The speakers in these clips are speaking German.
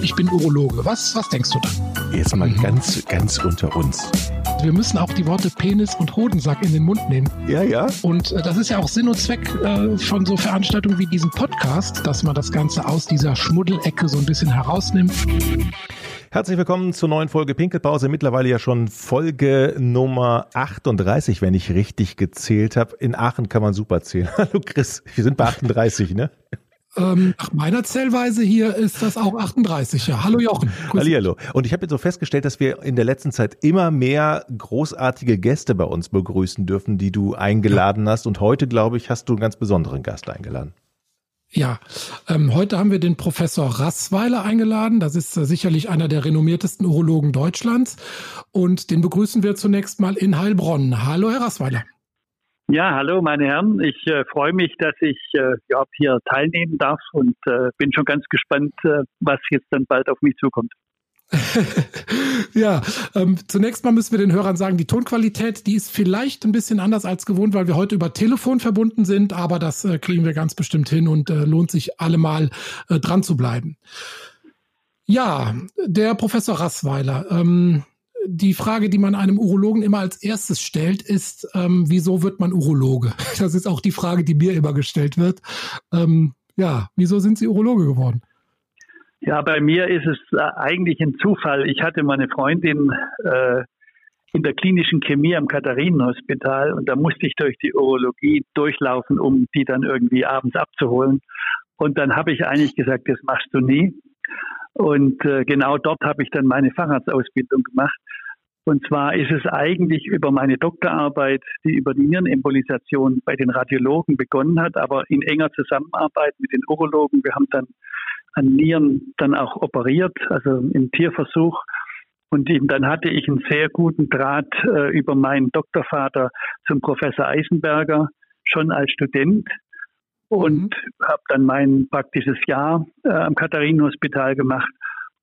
Ich bin Urologe. Was, was denkst du dann? Jetzt mal ganz, ganz unter uns. Wir müssen auch die Worte Penis und Hodensack in den Mund nehmen. Ja, ja. Und äh, das ist ja auch Sinn und Zweck äh, von so Veranstaltungen wie diesem Podcast, dass man das Ganze aus dieser Schmuddelecke so ein bisschen herausnimmt. Herzlich willkommen zur neuen Folge Pinkelpause. Mittlerweile ja schon Folge Nummer 38, wenn ich richtig gezählt habe. In Aachen kann man super zählen. Hallo Chris, wir sind bei 38, ne? Ähm, nach meiner Zählweise hier ist das auch 38. Ja, hallo Jochen. Hallihallo. Und ich habe jetzt so festgestellt, dass wir in der letzten Zeit immer mehr großartige Gäste bei uns begrüßen dürfen, die du eingeladen ja. hast. Und heute, glaube ich, hast du einen ganz besonderen Gast eingeladen. Ja, ähm, heute haben wir den Professor Rassweiler eingeladen. Das ist äh, sicherlich einer der renommiertesten Urologen Deutschlands. Und den begrüßen wir zunächst mal in Heilbronn. Hallo, Herr Rassweiler. Ja, hallo meine Herren. Ich äh, freue mich, dass ich äh, hier teilnehmen darf und äh, bin schon ganz gespannt, äh, was jetzt dann bald auf mich zukommt. ja, ähm, zunächst mal müssen wir den Hörern sagen, die Tonqualität, die ist vielleicht ein bisschen anders als gewohnt, weil wir heute über Telefon verbunden sind, aber das äh, kriegen wir ganz bestimmt hin und äh, lohnt sich allemal äh, dran zu bleiben. Ja, der Professor Rassweiler. Ähm, die Frage, die man einem Urologen immer als erstes stellt, ist, ähm, wieso wird man Urologe? Das ist auch die Frage, die mir immer gestellt wird. Ähm, ja, wieso sind Sie Urologe geworden? Ja, bei mir ist es äh, eigentlich ein Zufall. Ich hatte meine Freundin äh, in der klinischen Chemie am Katharinenhospital und da musste ich durch die Urologie durchlaufen, um die dann irgendwie abends abzuholen. Und dann habe ich eigentlich gesagt, das machst du nie. Und äh, genau dort habe ich dann meine Facharztausbildung gemacht. Und zwar ist es eigentlich über meine Doktorarbeit, die über die Nierenembolisation bei den Radiologen begonnen hat, aber in enger Zusammenarbeit mit den Urologen. Wir haben dann an Nieren dann auch operiert, also im Tierversuch. Und dann hatte ich einen sehr guten Draht äh, über meinen Doktorvater zum Professor Eisenberger schon als Student und mhm. habe dann mein praktisches Jahr äh, am Katharinenhospital gemacht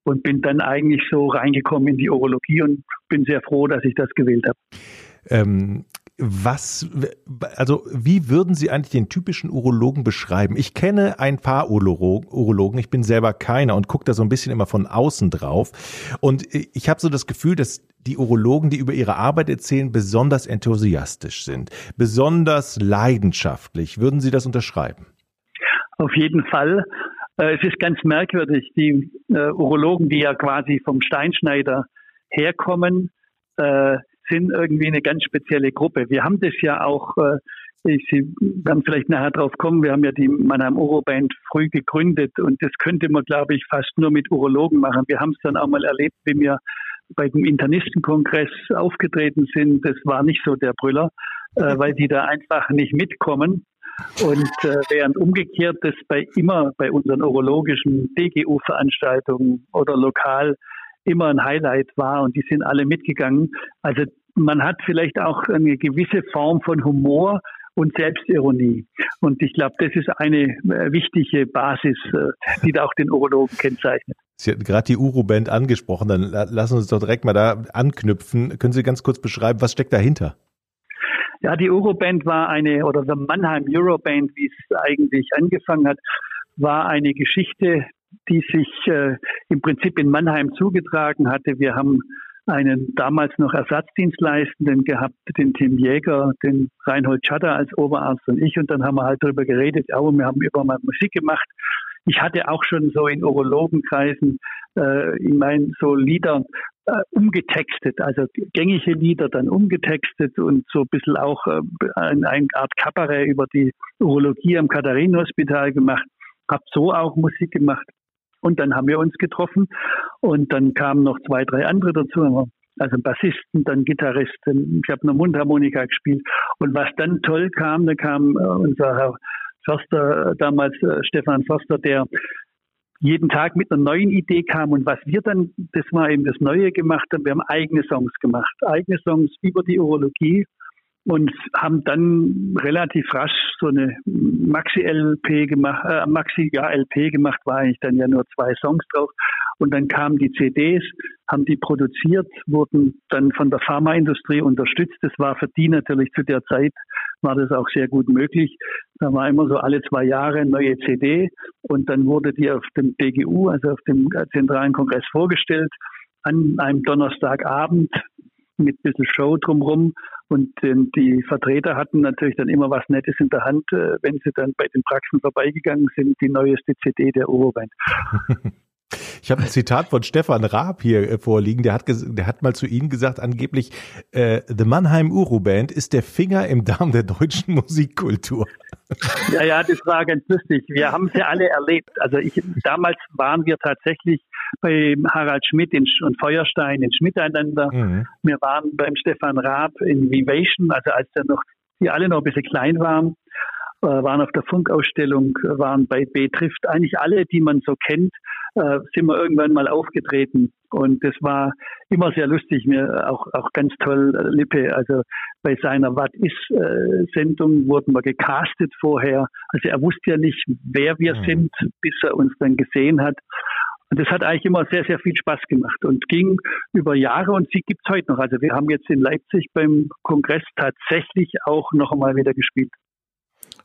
und bin dann eigentlich so reingekommen in die Urologie und bin sehr froh, dass ich das gewählt habe. Ähm, was, also wie würden Sie eigentlich den typischen Urologen beschreiben? Ich kenne ein paar Urologen, ich bin selber keiner und gucke da so ein bisschen immer von außen drauf. Und ich habe so das Gefühl, dass die Urologen, die über ihre Arbeit erzählen, besonders enthusiastisch sind, besonders leidenschaftlich. Würden Sie das unterschreiben? Auf jeden Fall. Äh, es ist ganz merkwürdig, die äh, Urologen, die ja quasi vom Steinschneider herkommen, äh, sind irgendwie eine ganz spezielle Gruppe. Wir haben das ja auch, ich, Sie werden vielleicht nachher drauf kommen, wir haben ja die Mannheim Uroband früh gegründet und das könnte man, glaube ich, fast nur mit Urologen machen. Wir haben es dann auch mal erlebt, wie wir bei dem Internistenkongress aufgetreten sind. Das war nicht so der Brüller, äh, weil die da einfach nicht mitkommen. Und äh, während umgekehrt das bei immer bei unseren urologischen DGU-Veranstaltungen oder lokal immer ein Highlight war und die sind alle mitgegangen. Also man hat vielleicht auch eine gewisse Form von Humor und Selbstironie. Und ich glaube, das ist eine äh, wichtige Basis, äh, die da auch den Urologen kennzeichnet. Sie hatten gerade die Uroband angesprochen, dann lassen Sie uns doch direkt mal da anknüpfen. Können Sie ganz kurz beschreiben, was steckt dahinter? Ja, die Euroband war eine, oder the Mannheim Euroband, wie es eigentlich angefangen hat, war eine Geschichte, die sich äh, im Prinzip in Mannheim zugetragen hatte. Wir haben einen damals noch Ersatzdienstleistenden gehabt, den Tim Jäger, den Reinhold Schatter als Oberarzt und ich. Und dann haben wir halt darüber geredet, ja, wir haben über mal Musik gemacht. Ich hatte auch schon so in Urologenkreisen, äh, ich meine, so Lieder äh, umgetextet, also gängige Lieder dann umgetextet und so ein bisschen auch äh, eine, eine Art Kabarett über die Urologie am Katharinenhospital gemacht. Hab so auch Musik gemacht. Und dann haben wir uns getroffen und dann kamen noch zwei, drei andere dazu. Also Bassisten, dann Gitarristen. Ich habe eine Mundharmonika gespielt. Und was dann toll kam, da kam äh, unser Herr Förster, damals äh, Stefan Förster, der jeden Tag mit einer neuen Idee kam. Und was wir dann, das war eben das Neue gemacht haben, wir haben eigene Songs gemacht. Eigene Songs über die Urologie und haben dann relativ rasch so eine Maxi-LP gemacht, äh, Maxi, ja, LP gemacht, war eigentlich dann ja nur zwei Songs drauf. Und dann kamen die CDs, haben die produziert, wurden dann von der Pharmaindustrie unterstützt. Das war für die natürlich zu der Zeit, war das auch sehr gut möglich. Da war immer so alle zwei Jahre eine neue CD und dann wurde die auf dem BGU, also auf dem Zentralen Kongress vorgestellt an einem Donnerstagabend mit ein bisschen Show drumherum. Und ähm, die Vertreter hatten natürlich dann immer was Nettes in der Hand, äh, wenn sie dann bei den Praxen vorbeigegangen sind, die neueste CD der Euroband. Ich habe ein Zitat von Stefan Raab hier äh, vorliegen. Der hat, der hat mal zu Ihnen gesagt, angeblich, äh, The Mannheim Uru Band ist der Finger im Darm der deutschen Musikkultur. Ja, ja, das war ganz lustig. Wir haben es ja alle erlebt. Also ich, damals waren wir tatsächlich bei Harald Schmidt in, und Feuerstein in Schmiteinander. Mhm. Wir waren beim Stefan Raab in Vivation, also als der noch, die alle noch ein bisschen klein waren, waren auf der Funkausstellung, waren bei B trifft. Eigentlich alle, die man so kennt, äh, sind wir irgendwann mal aufgetreten. Und das war immer sehr lustig, mir auch, auch ganz toll, äh, Lippe. Also bei seiner Was ist äh, Sendung wurden wir gecastet vorher. Also er wusste ja nicht, wer wir mhm. sind, bis er uns dann gesehen hat. Und das hat eigentlich immer sehr, sehr viel Spaß gemacht und ging über Jahre und sie gibt es heute noch. Also wir haben jetzt in Leipzig beim Kongress tatsächlich auch noch einmal wieder gespielt.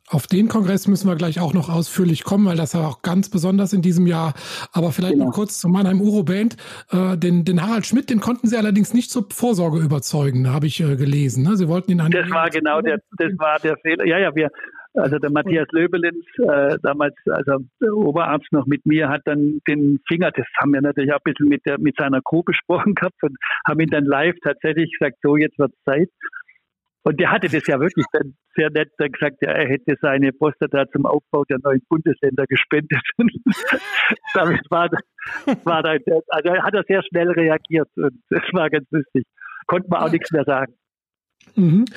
Auf den Kongress müssen wir gleich auch noch ausführlich kommen, weil das war auch ganz besonders in diesem Jahr. Aber vielleicht genau. noch kurz zu Mannheim Uro Band. Äh, den, den Harald Schmidt, den konnten Sie allerdings nicht zur Vorsorge überzeugen, habe ich äh, gelesen. Ne? Sie wollten ihn an Das war genau der, das war der Fehler. Ja, ja, wir, also der Matthias Löbelins, äh, damals, also der Oberarzt noch mit mir, hat dann den Finger, das haben wir natürlich auch ein bisschen mit, der, mit seiner Crew besprochen gehabt und haben ihn dann live tatsächlich gesagt, so jetzt wird Zeit. Und der hatte das ja wirklich dann sehr nett dann gesagt, ja, er hätte seine Prostata zum Aufbau der neuen Bundesländer gespendet. Damit war, war da, also hat er sehr schnell reagiert und das war ganz lustig. Konnte man auch nichts mehr sagen. Mhm.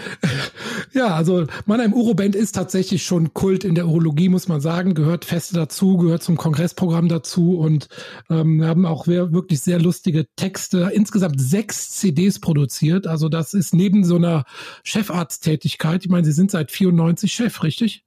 Ja, also Mannheim Uroband ist tatsächlich schon Kult in der Urologie, muss man sagen, gehört feste dazu, gehört zum Kongressprogramm dazu und ähm, haben auch wirklich sehr lustige Texte, insgesamt sechs CDs produziert. Also das ist neben so einer Chefarzttätigkeit, ich meine, Sie sind seit 94 Chef, richtig?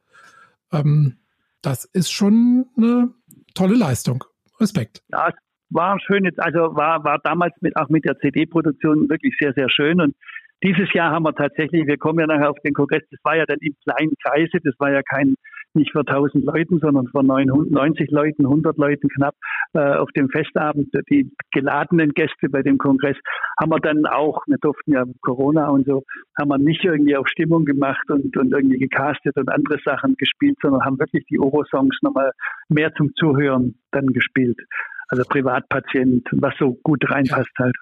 Ähm, das ist schon eine tolle Leistung. Respekt. Ja, war schön also war, war damals mit, auch mit der CD-Produktion wirklich sehr, sehr schön und dieses Jahr haben wir tatsächlich, wir kommen ja nachher auf den Kongress, das war ja dann im kleinen Kreise, das war ja kein, nicht für 1000 Leuten, sondern für 90 Leuten, 100 Leuten knapp äh, auf dem Festabend. Die geladenen Gäste bei dem Kongress haben wir dann auch, wir durften ja Corona und so, haben wir nicht irgendwie auf Stimmung gemacht und, und irgendwie gecastet und andere Sachen gespielt, sondern haben wirklich die Oro-Songs nochmal mehr zum Zuhören dann gespielt. Also Privatpatient, was so gut reinpasst halt.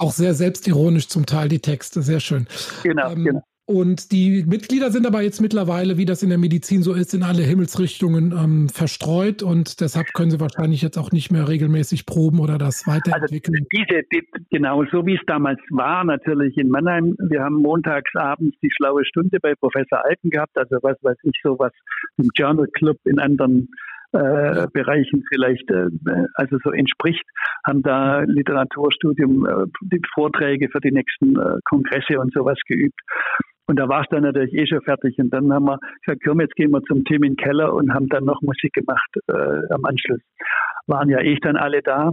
Auch sehr selbstironisch zum Teil die Texte, sehr schön. Genau, ähm, genau. Und die Mitglieder sind aber jetzt mittlerweile, wie das in der Medizin so ist, in alle Himmelsrichtungen ähm, verstreut und deshalb können sie wahrscheinlich jetzt auch nicht mehr regelmäßig proben oder das weiterentwickeln. Also diese, die, genau, so wie es damals war, natürlich in Mannheim. Wir haben montags abends die schlaue Stunde bei Professor Alten gehabt, also was weiß ich, sowas im Journal Club in anderen äh, Bereichen vielleicht äh, also so entspricht, haben da Literaturstudium, äh, die Vorträge für die nächsten äh, Kongresse und sowas geübt. Und da war es dann natürlich eh schon fertig. Und dann haben wir gesagt, komm, jetzt gehen wir zum Tim in den Keller und haben dann noch Musik gemacht äh, am Anschluss. Waren ja eh dann alle da.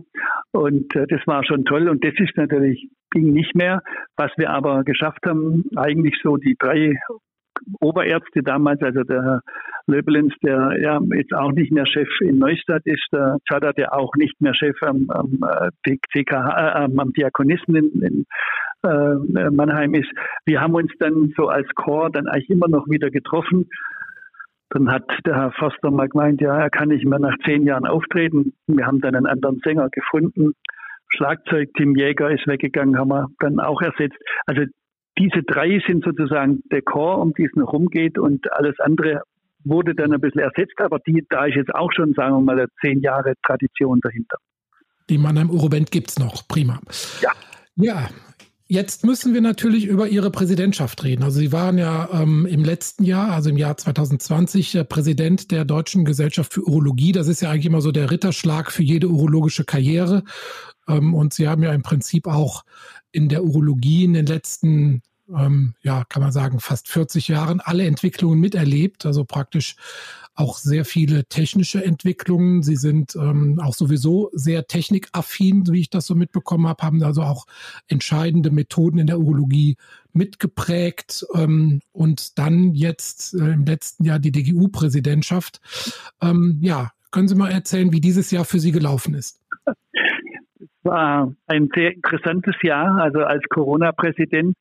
Und äh, das war schon toll. Und das ist natürlich, ging nicht mehr. Was wir aber geschafft haben, eigentlich so die drei Oberärzte damals, also der Herr Löbelins, der ja jetzt auch nicht mehr Chef in Neustadt ist, der Zadar, der auch nicht mehr Chef am, am, TKH, äh, am Diakonisten in, in äh, Mannheim ist. Wir haben uns dann so als Chor dann eigentlich immer noch wieder getroffen. Dann hat der Herr Foster mal gemeint, ja, er kann nicht mehr nach zehn Jahren auftreten. Wir haben dann einen anderen Sänger gefunden. Schlagzeug Tim Jäger ist weggegangen, haben wir dann auch ersetzt. Also diese drei sind sozusagen der Chor, um die es noch rumgeht und alles andere wurde dann ein bisschen ersetzt, aber die, da ist jetzt auch schon, sagen wir mal, zehn Jahre Tradition dahinter. Die Mannheim Uroband gibt es noch, prima. Ja. Ja, Jetzt müssen wir natürlich über Ihre Präsidentschaft reden. Also Sie waren ja ähm, im letzten Jahr, also im Jahr 2020, äh, Präsident der Deutschen Gesellschaft für Urologie. Das ist ja eigentlich immer so der Ritterschlag für jede urologische Karriere. Ähm, und Sie haben ja im Prinzip auch in der Urologie in den letzten ähm, ja, kann man sagen, fast 40 Jahren alle Entwicklungen miterlebt, also praktisch auch sehr viele technische Entwicklungen. Sie sind ähm, auch sowieso sehr technikaffin, wie ich das so mitbekommen habe, haben also auch entscheidende Methoden in der Urologie mitgeprägt ähm, und dann jetzt äh, im letzten Jahr die DGU-Präsidentschaft. Ähm, ja, können Sie mal erzählen, wie dieses Jahr für Sie gelaufen ist? War ein sehr interessantes Jahr, also als Corona-Präsident.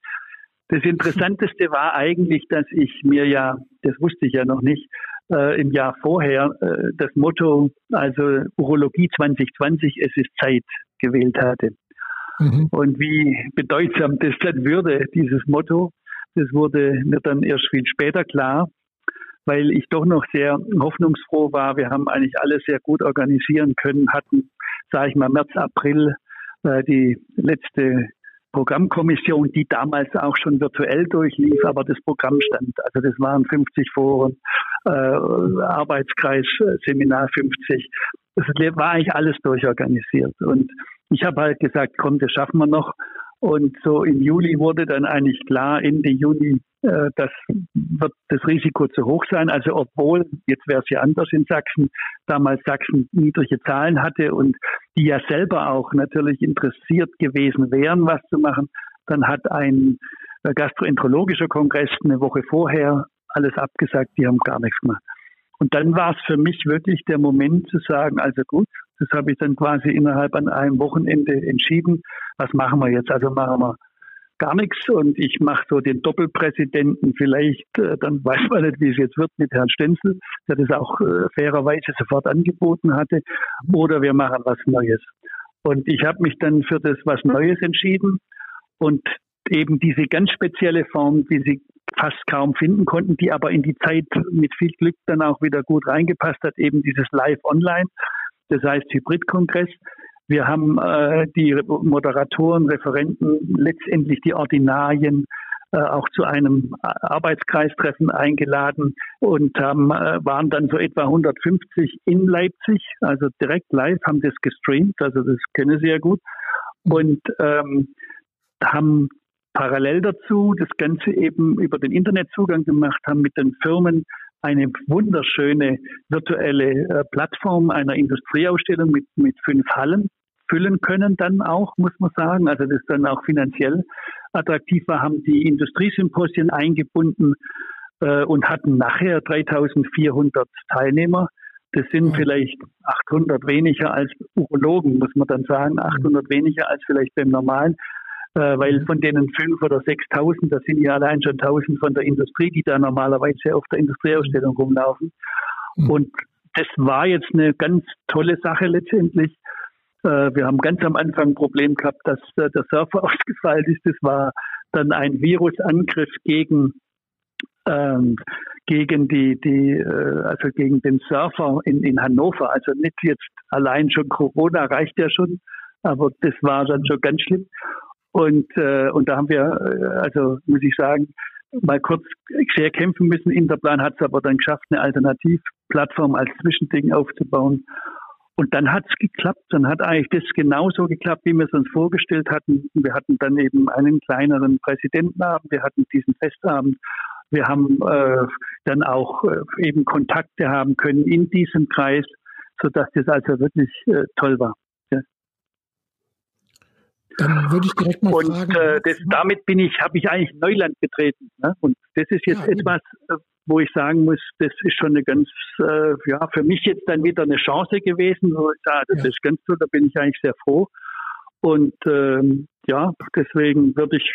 Das Interessanteste war eigentlich, dass ich mir ja, das wusste ich ja noch nicht, äh, im Jahr vorher äh, das Motto, also Urologie 2020, es ist Zeit gewählt hatte. Mhm. Und wie bedeutsam das dann würde, dieses Motto, das wurde mir dann erst viel später klar, weil ich doch noch sehr hoffnungsfroh war. Wir haben eigentlich alles sehr gut organisieren können, hatten, sage ich mal, März, April äh, die letzte Programmkommission, die damals auch schon virtuell durchlief, aber das Programm stand. Also das waren 50 Foren, äh, Arbeitskreis, Seminar 50. Das war eigentlich alles durchorganisiert. Und ich habe halt gesagt, komm, das schaffen wir noch. Und so im Juli wurde dann eigentlich klar, Ende Juni, äh, das wird das Risiko zu hoch sein. Also obwohl, jetzt wäre es ja anders in Sachsen, damals Sachsen niedrige Zahlen hatte und die ja selber auch natürlich interessiert gewesen wären, was zu machen, dann hat ein gastroenterologischer Kongress eine Woche vorher alles abgesagt, die haben gar nichts gemacht. Und dann war es für mich wirklich der Moment zu sagen, also gut, das habe ich dann quasi innerhalb an einem Wochenende entschieden. Was machen wir jetzt? Also machen wir gar nichts und ich mache so den Doppelpräsidenten vielleicht, äh, dann weiß man nicht, wie es jetzt wird mit Herrn Stenzel, der das auch äh, fairerweise sofort angeboten hatte, oder wir machen was Neues. Und ich habe mich dann für das was Neues entschieden und eben diese ganz spezielle Form, die Sie fast kaum finden konnten, die aber in die Zeit mit viel Glück dann auch wieder gut reingepasst hat, eben dieses Live-Online das heißt Hybridkongress. Wir haben äh, die Moderatoren, Referenten, letztendlich die Ordinarien äh, auch zu einem Arbeitskreistreffen eingeladen und haben, äh, waren dann so etwa 150 in Leipzig, also direkt live, haben das gestreamt, also das kennen Sie ja gut, und ähm, haben parallel dazu das Ganze eben über den Internetzugang gemacht, haben mit den Firmen eine wunderschöne virtuelle äh, Plattform einer Industrieausstellung mit, mit fünf Hallen füllen können dann auch, muss man sagen. Also das dann auch finanziell attraktiv war, haben die Industriesymposien eingebunden äh, und hatten nachher 3400 Teilnehmer. Das sind vielleicht 800 weniger als Urologen, muss man dann sagen, 800 weniger als vielleicht beim normalen weil von denen fünf oder 6.000, das sind ja allein schon 1.000 von der Industrie, die da normalerweise auf der Industrieausstellung rumlaufen. Mhm. Und das war jetzt eine ganz tolle Sache letztendlich. Äh, wir haben ganz am Anfang ein Problem gehabt, dass äh, der Surfer ausgefallen ist. Das war dann ein Virusangriff gegen ähm, gegen die, die, äh, also gegen den Surfer in, in Hannover. Also nicht jetzt allein schon Corona reicht ja schon, aber das war dann schon ganz schlimm. Und, äh, und da haben wir, äh, also muss ich sagen, mal kurz sehr kämpfen müssen. Interplan hat es aber dann geschafft, eine Alternativplattform als Zwischending aufzubauen. Und dann hat es geklappt. Dann hat eigentlich das genauso geklappt, wie wir es uns vorgestellt hatten. Wir hatten dann eben einen kleineren Präsidentenabend, wir hatten diesen Festabend. Wir haben äh, dann auch äh, eben Kontakte haben können in diesem Kreis, sodass das also wirklich äh, toll war. Dann würde ich direkt mal und, fragen. Äh, das, damit bin ich, habe ich eigentlich Neuland getreten. Ne? Und das ist jetzt ja, etwas, äh, wo ich sagen muss, das ist schon eine ganz, äh, ja, für mich jetzt dann wieder eine Chance gewesen, wo ich sage, das ja. ist ganz toll, da bin ich eigentlich sehr froh. Und ähm, ja, deswegen würde ich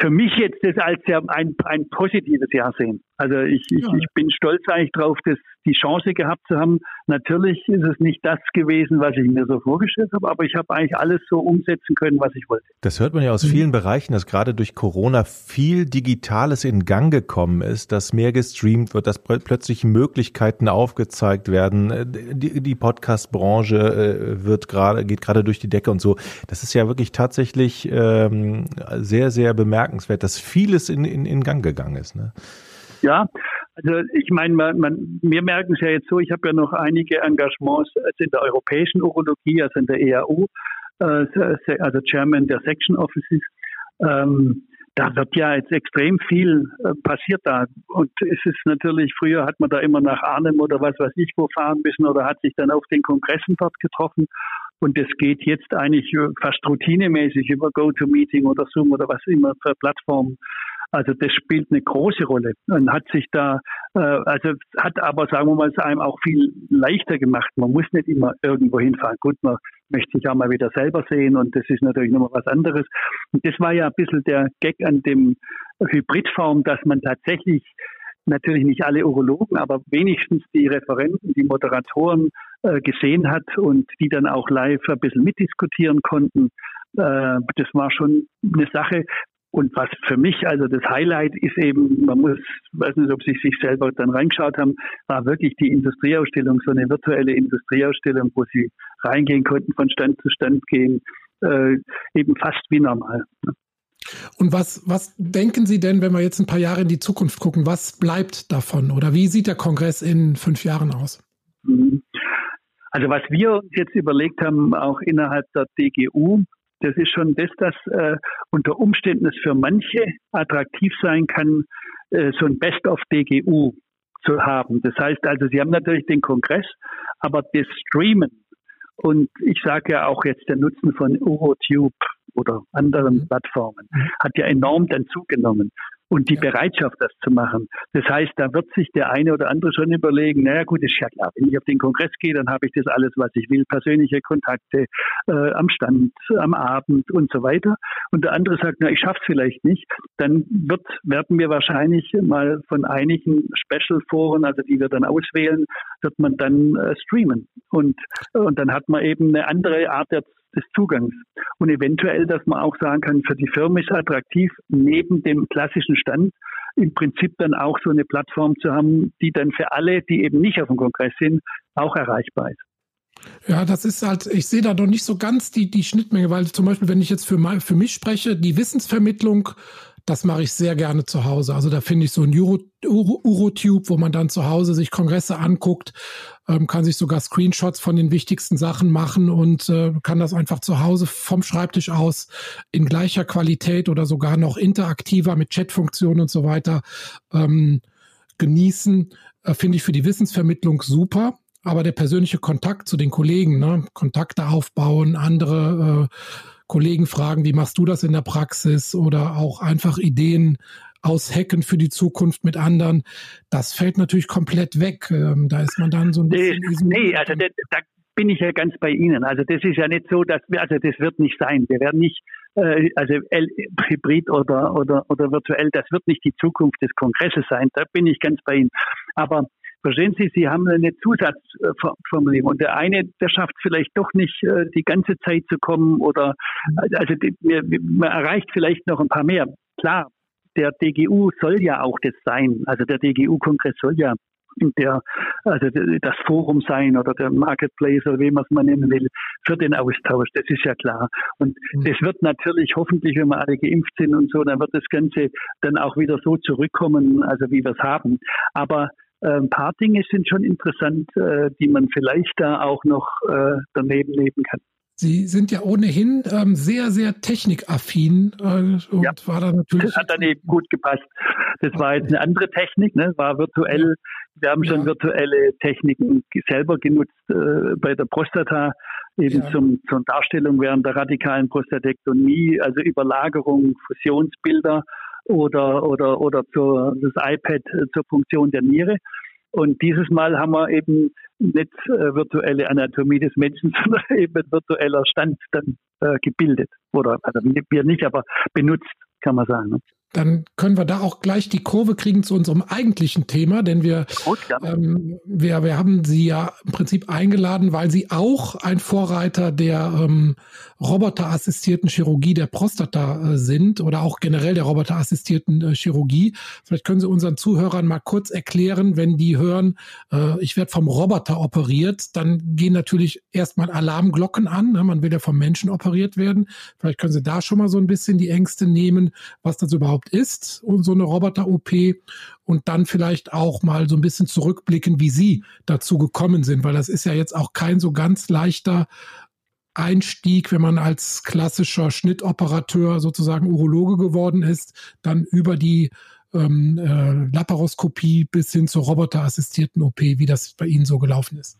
für mich jetzt das als ein, ein positives Jahr sehen. Also ich, ich, ich bin stolz eigentlich drauf, das, die Chance gehabt zu haben. Natürlich ist es nicht das gewesen, was ich mir so vorgestellt habe, aber ich habe eigentlich alles so umsetzen können, was ich wollte. Das hört man ja aus mhm. vielen Bereichen, dass gerade durch Corona viel Digitales in Gang gekommen ist, dass mehr gestreamt wird, dass plötzlich Möglichkeiten aufgezeigt werden. Die, die Podcast-Branche äh, wird gerade, geht gerade durch die Decke und so. Das ist ja wirklich tatsächlich ähm, sehr, sehr bemerkenswert, dass vieles in, in, in Gang gegangen ist. Ne? Ja, also ich meine, man, man, wir merken es ja jetzt so, ich habe ja noch einige Engagements in der europäischen Urologie, also in der EAU, äh, also Chairman der Section Offices. Ähm, da wird ja jetzt extrem viel äh, passiert da. Und es ist natürlich, früher hat man da immer nach Arnhem oder was weiß ich wo fahren müssen oder hat sich dann auf den Kongressen dort getroffen. Und das geht jetzt eigentlich fast routinemäßig über GoToMeeting oder Zoom oder was immer für Plattformen. Also das spielt eine große Rolle und hat sich da, äh, also hat aber, sagen wir mal, es einem auch viel leichter gemacht. Man muss nicht immer irgendwo hinfahren. Gut, man möchte sich auch mal wieder selber sehen und das ist natürlich nochmal was anderes. Und das war ja ein bisschen der Gag an dem Hybridform, dass man tatsächlich natürlich nicht alle Urologen, aber wenigstens die Referenten, die Moderatoren äh, gesehen hat und die dann auch live ein bisschen mitdiskutieren konnten. Äh, das war schon eine Sache. Und was für mich also das Highlight ist eben, man muss, weiß nicht, ob Sie sich selber dann reingeschaut haben, war wirklich die Industrieausstellung, so eine virtuelle Industrieausstellung, wo Sie reingehen konnten, von Stand zu Stand gehen, äh, eben fast wie normal. Und was, was denken Sie denn, wenn wir jetzt ein paar Jahre in die Zukunft gucken, was bleibt davon? Oder wie sieht der Kongress in fünf Jahren aus? Mhm. Also was wir uns jetzt überlegt haben, auch innerhalb der DGU, das ist schon das, dass äh, unter Umständen es für manche attraktiv sein kann, äh, so ein Best of DGU zu haben. Das heißt also, Sie haben natürlich den Kongress, aber das Streamen und ich sage ja auch jetzt der Nutzen von Urotube oder anderen mhm. Plattformen hat ja enorm dann zugenommen und die Bereitschaft, das zu machen. Das heißt, da wird sich der eine oder andere schon überlegen, naja gut, ist ja klar, wenn ich auf den Kongress gehe, dann habe ich das alles, was ich will, persönliche Kontakte äh, am Stand, am Abend und so weiter. Und der andere sagt, na, ich schaff's vielleicht nicht. Dann wird, werden wir wahrscheinlich mal von einigen Special-Foren, also die wir dann auswählen, wird man dann äh, streamen. Und, und dann hat man eben eine andere Art der des Zugangs. Und eventuell, dass man auch sagen kann, für die Firma ist attraktiv, neben dem klassischen Stand im Prinzip dann auch so eine Plattform zu haben, die dann für alle, die eben nicht auf dem Kongress sind, auch erreichbar ist. Ja, das ist halt, ich sehe da noch nicht so ganz die, die Schnittmenge, weil zum Beispiel, wenn ich jetzt für, für mich spreche, die Wissensvermittlung das mache ich sehr gerne zu Hause. Also da finde ich so ein Euro, Euro, Eurotube, wo man dann zu Hause sich Kongresse anguckt, ähm, kann sich sogar Screenshots von den wichtigsten Sachen machen und äh, kann das einfach zu Hause vom Schreibtisch aus in gleicher Qualität oder sogar noch interaktiver mit Chatfunktionen und so weiter ähm, genießen. Äh, finde ich für die Wissensvermittlung super aber der persönliche Kontakt zu den Kollegen, ne, Kontakte aufbauen, andere äh, Kollegen fragen, wie machst du das in der Praxis oder auch einfach Ideen aushacken für die Zukunft mit anderen. Das fällt natürlich komplett weg. Ähm, da ist man dann so ein bisschen. Nee, nee also da, da bin ich ja ganz bei Ihnen. Also das ist ja nicht so, dass wir, also das wird nicht sein. Wir werden nicht, äh, also Hybrid oder, oder, oder virtuell, das wird nicht die Zukunft des Kongresses sein. Da bin ich ganz bei Ihnen. Aber Verstehen Sie, Sie haben eine Zusatzformulierung und der eine, der schafft vielleicht doch nicht äh, die ganze Zeit zu kommen oder also man erreicht vielleicht noch ein paar mehr. Klar, der DGU soll ja auch das sein. Also der DGU-Kongress soll ja der, also das Forum sein oder der Marketplace oder wie man es mal nennen will, für den Austausch. Das ist ja klar. Und mhm. das wird natürlich hoffentlich, wenn wir alle geimpft sind und so, dann wird das Ganze dann auch wieder so zurückkommen, also wie wir es haben. Aber ein paar Dinge sind schon interessant, äh, die man vielleicht da auch noch äh, daneben leben kann. Sie sind ja ohnehin ähm, sehr, sehr technikaffin äh, und ja, war da natürlich. Das hat dann eben gut gepasst. Das war jetzt eine andere Technik, ne? war virtuell. Wir haben schon ja. virtuelle Techniken selber genutzt äh, bei der Prostata, eben ja. zum, zur Darstellung während der radikalen Prostatektomie, also Überlagerung, Fusionsbilder oder, oder, oder zur, das iPad äh, zur Funktion der Niere. Und dieses Mal haben wir eben nicht äh, virtuelle Anatomie des Menschen, sondern eben virtueller Stand dann äh, gebildet. Oder also wir nicht, aber benutzt, kann man sagen. Dann können wir da auch gleich die Kurve kriegen zu unserem eigentlichen Thema, denn wir, Gut, ähm, wir, wir haben Sie ja im Prinzip eingeladen, weil Sie auch ein Vorreiter der ähm, roboterassistierten Chirurgie der Prostata äh, sind oder auch generell der roboterassistierten äh, Chirurgie. Vielleicht können Sie unseren Zuhörern mal kurz erklären, wenn die hören, äh, ich werde vom Roboter operiert, dann gehen natürlich erstmal Alarmglocken an. Ne? Man will ja vom Menschen operiert werden. Vielleicht können Sie da schon mal so ein bisschen die Ängste nehmen, was das überhaupt überhaupt ist und so eine Roboter-OP und dann vielleicht auch mal so ein bisschen zurückblicken, wie Sie dazu gekommen sind, weil das ist ja jetzt auch kein so ganz leichter Einstieg, wenn man als klassischer Schnittoperateur sozusagen Urologe geworden ist, dann über die ähm, äh, Laparoskopie bis hin zur roboterassistierten OP, wie das bei Ihnen so gelaufen ist.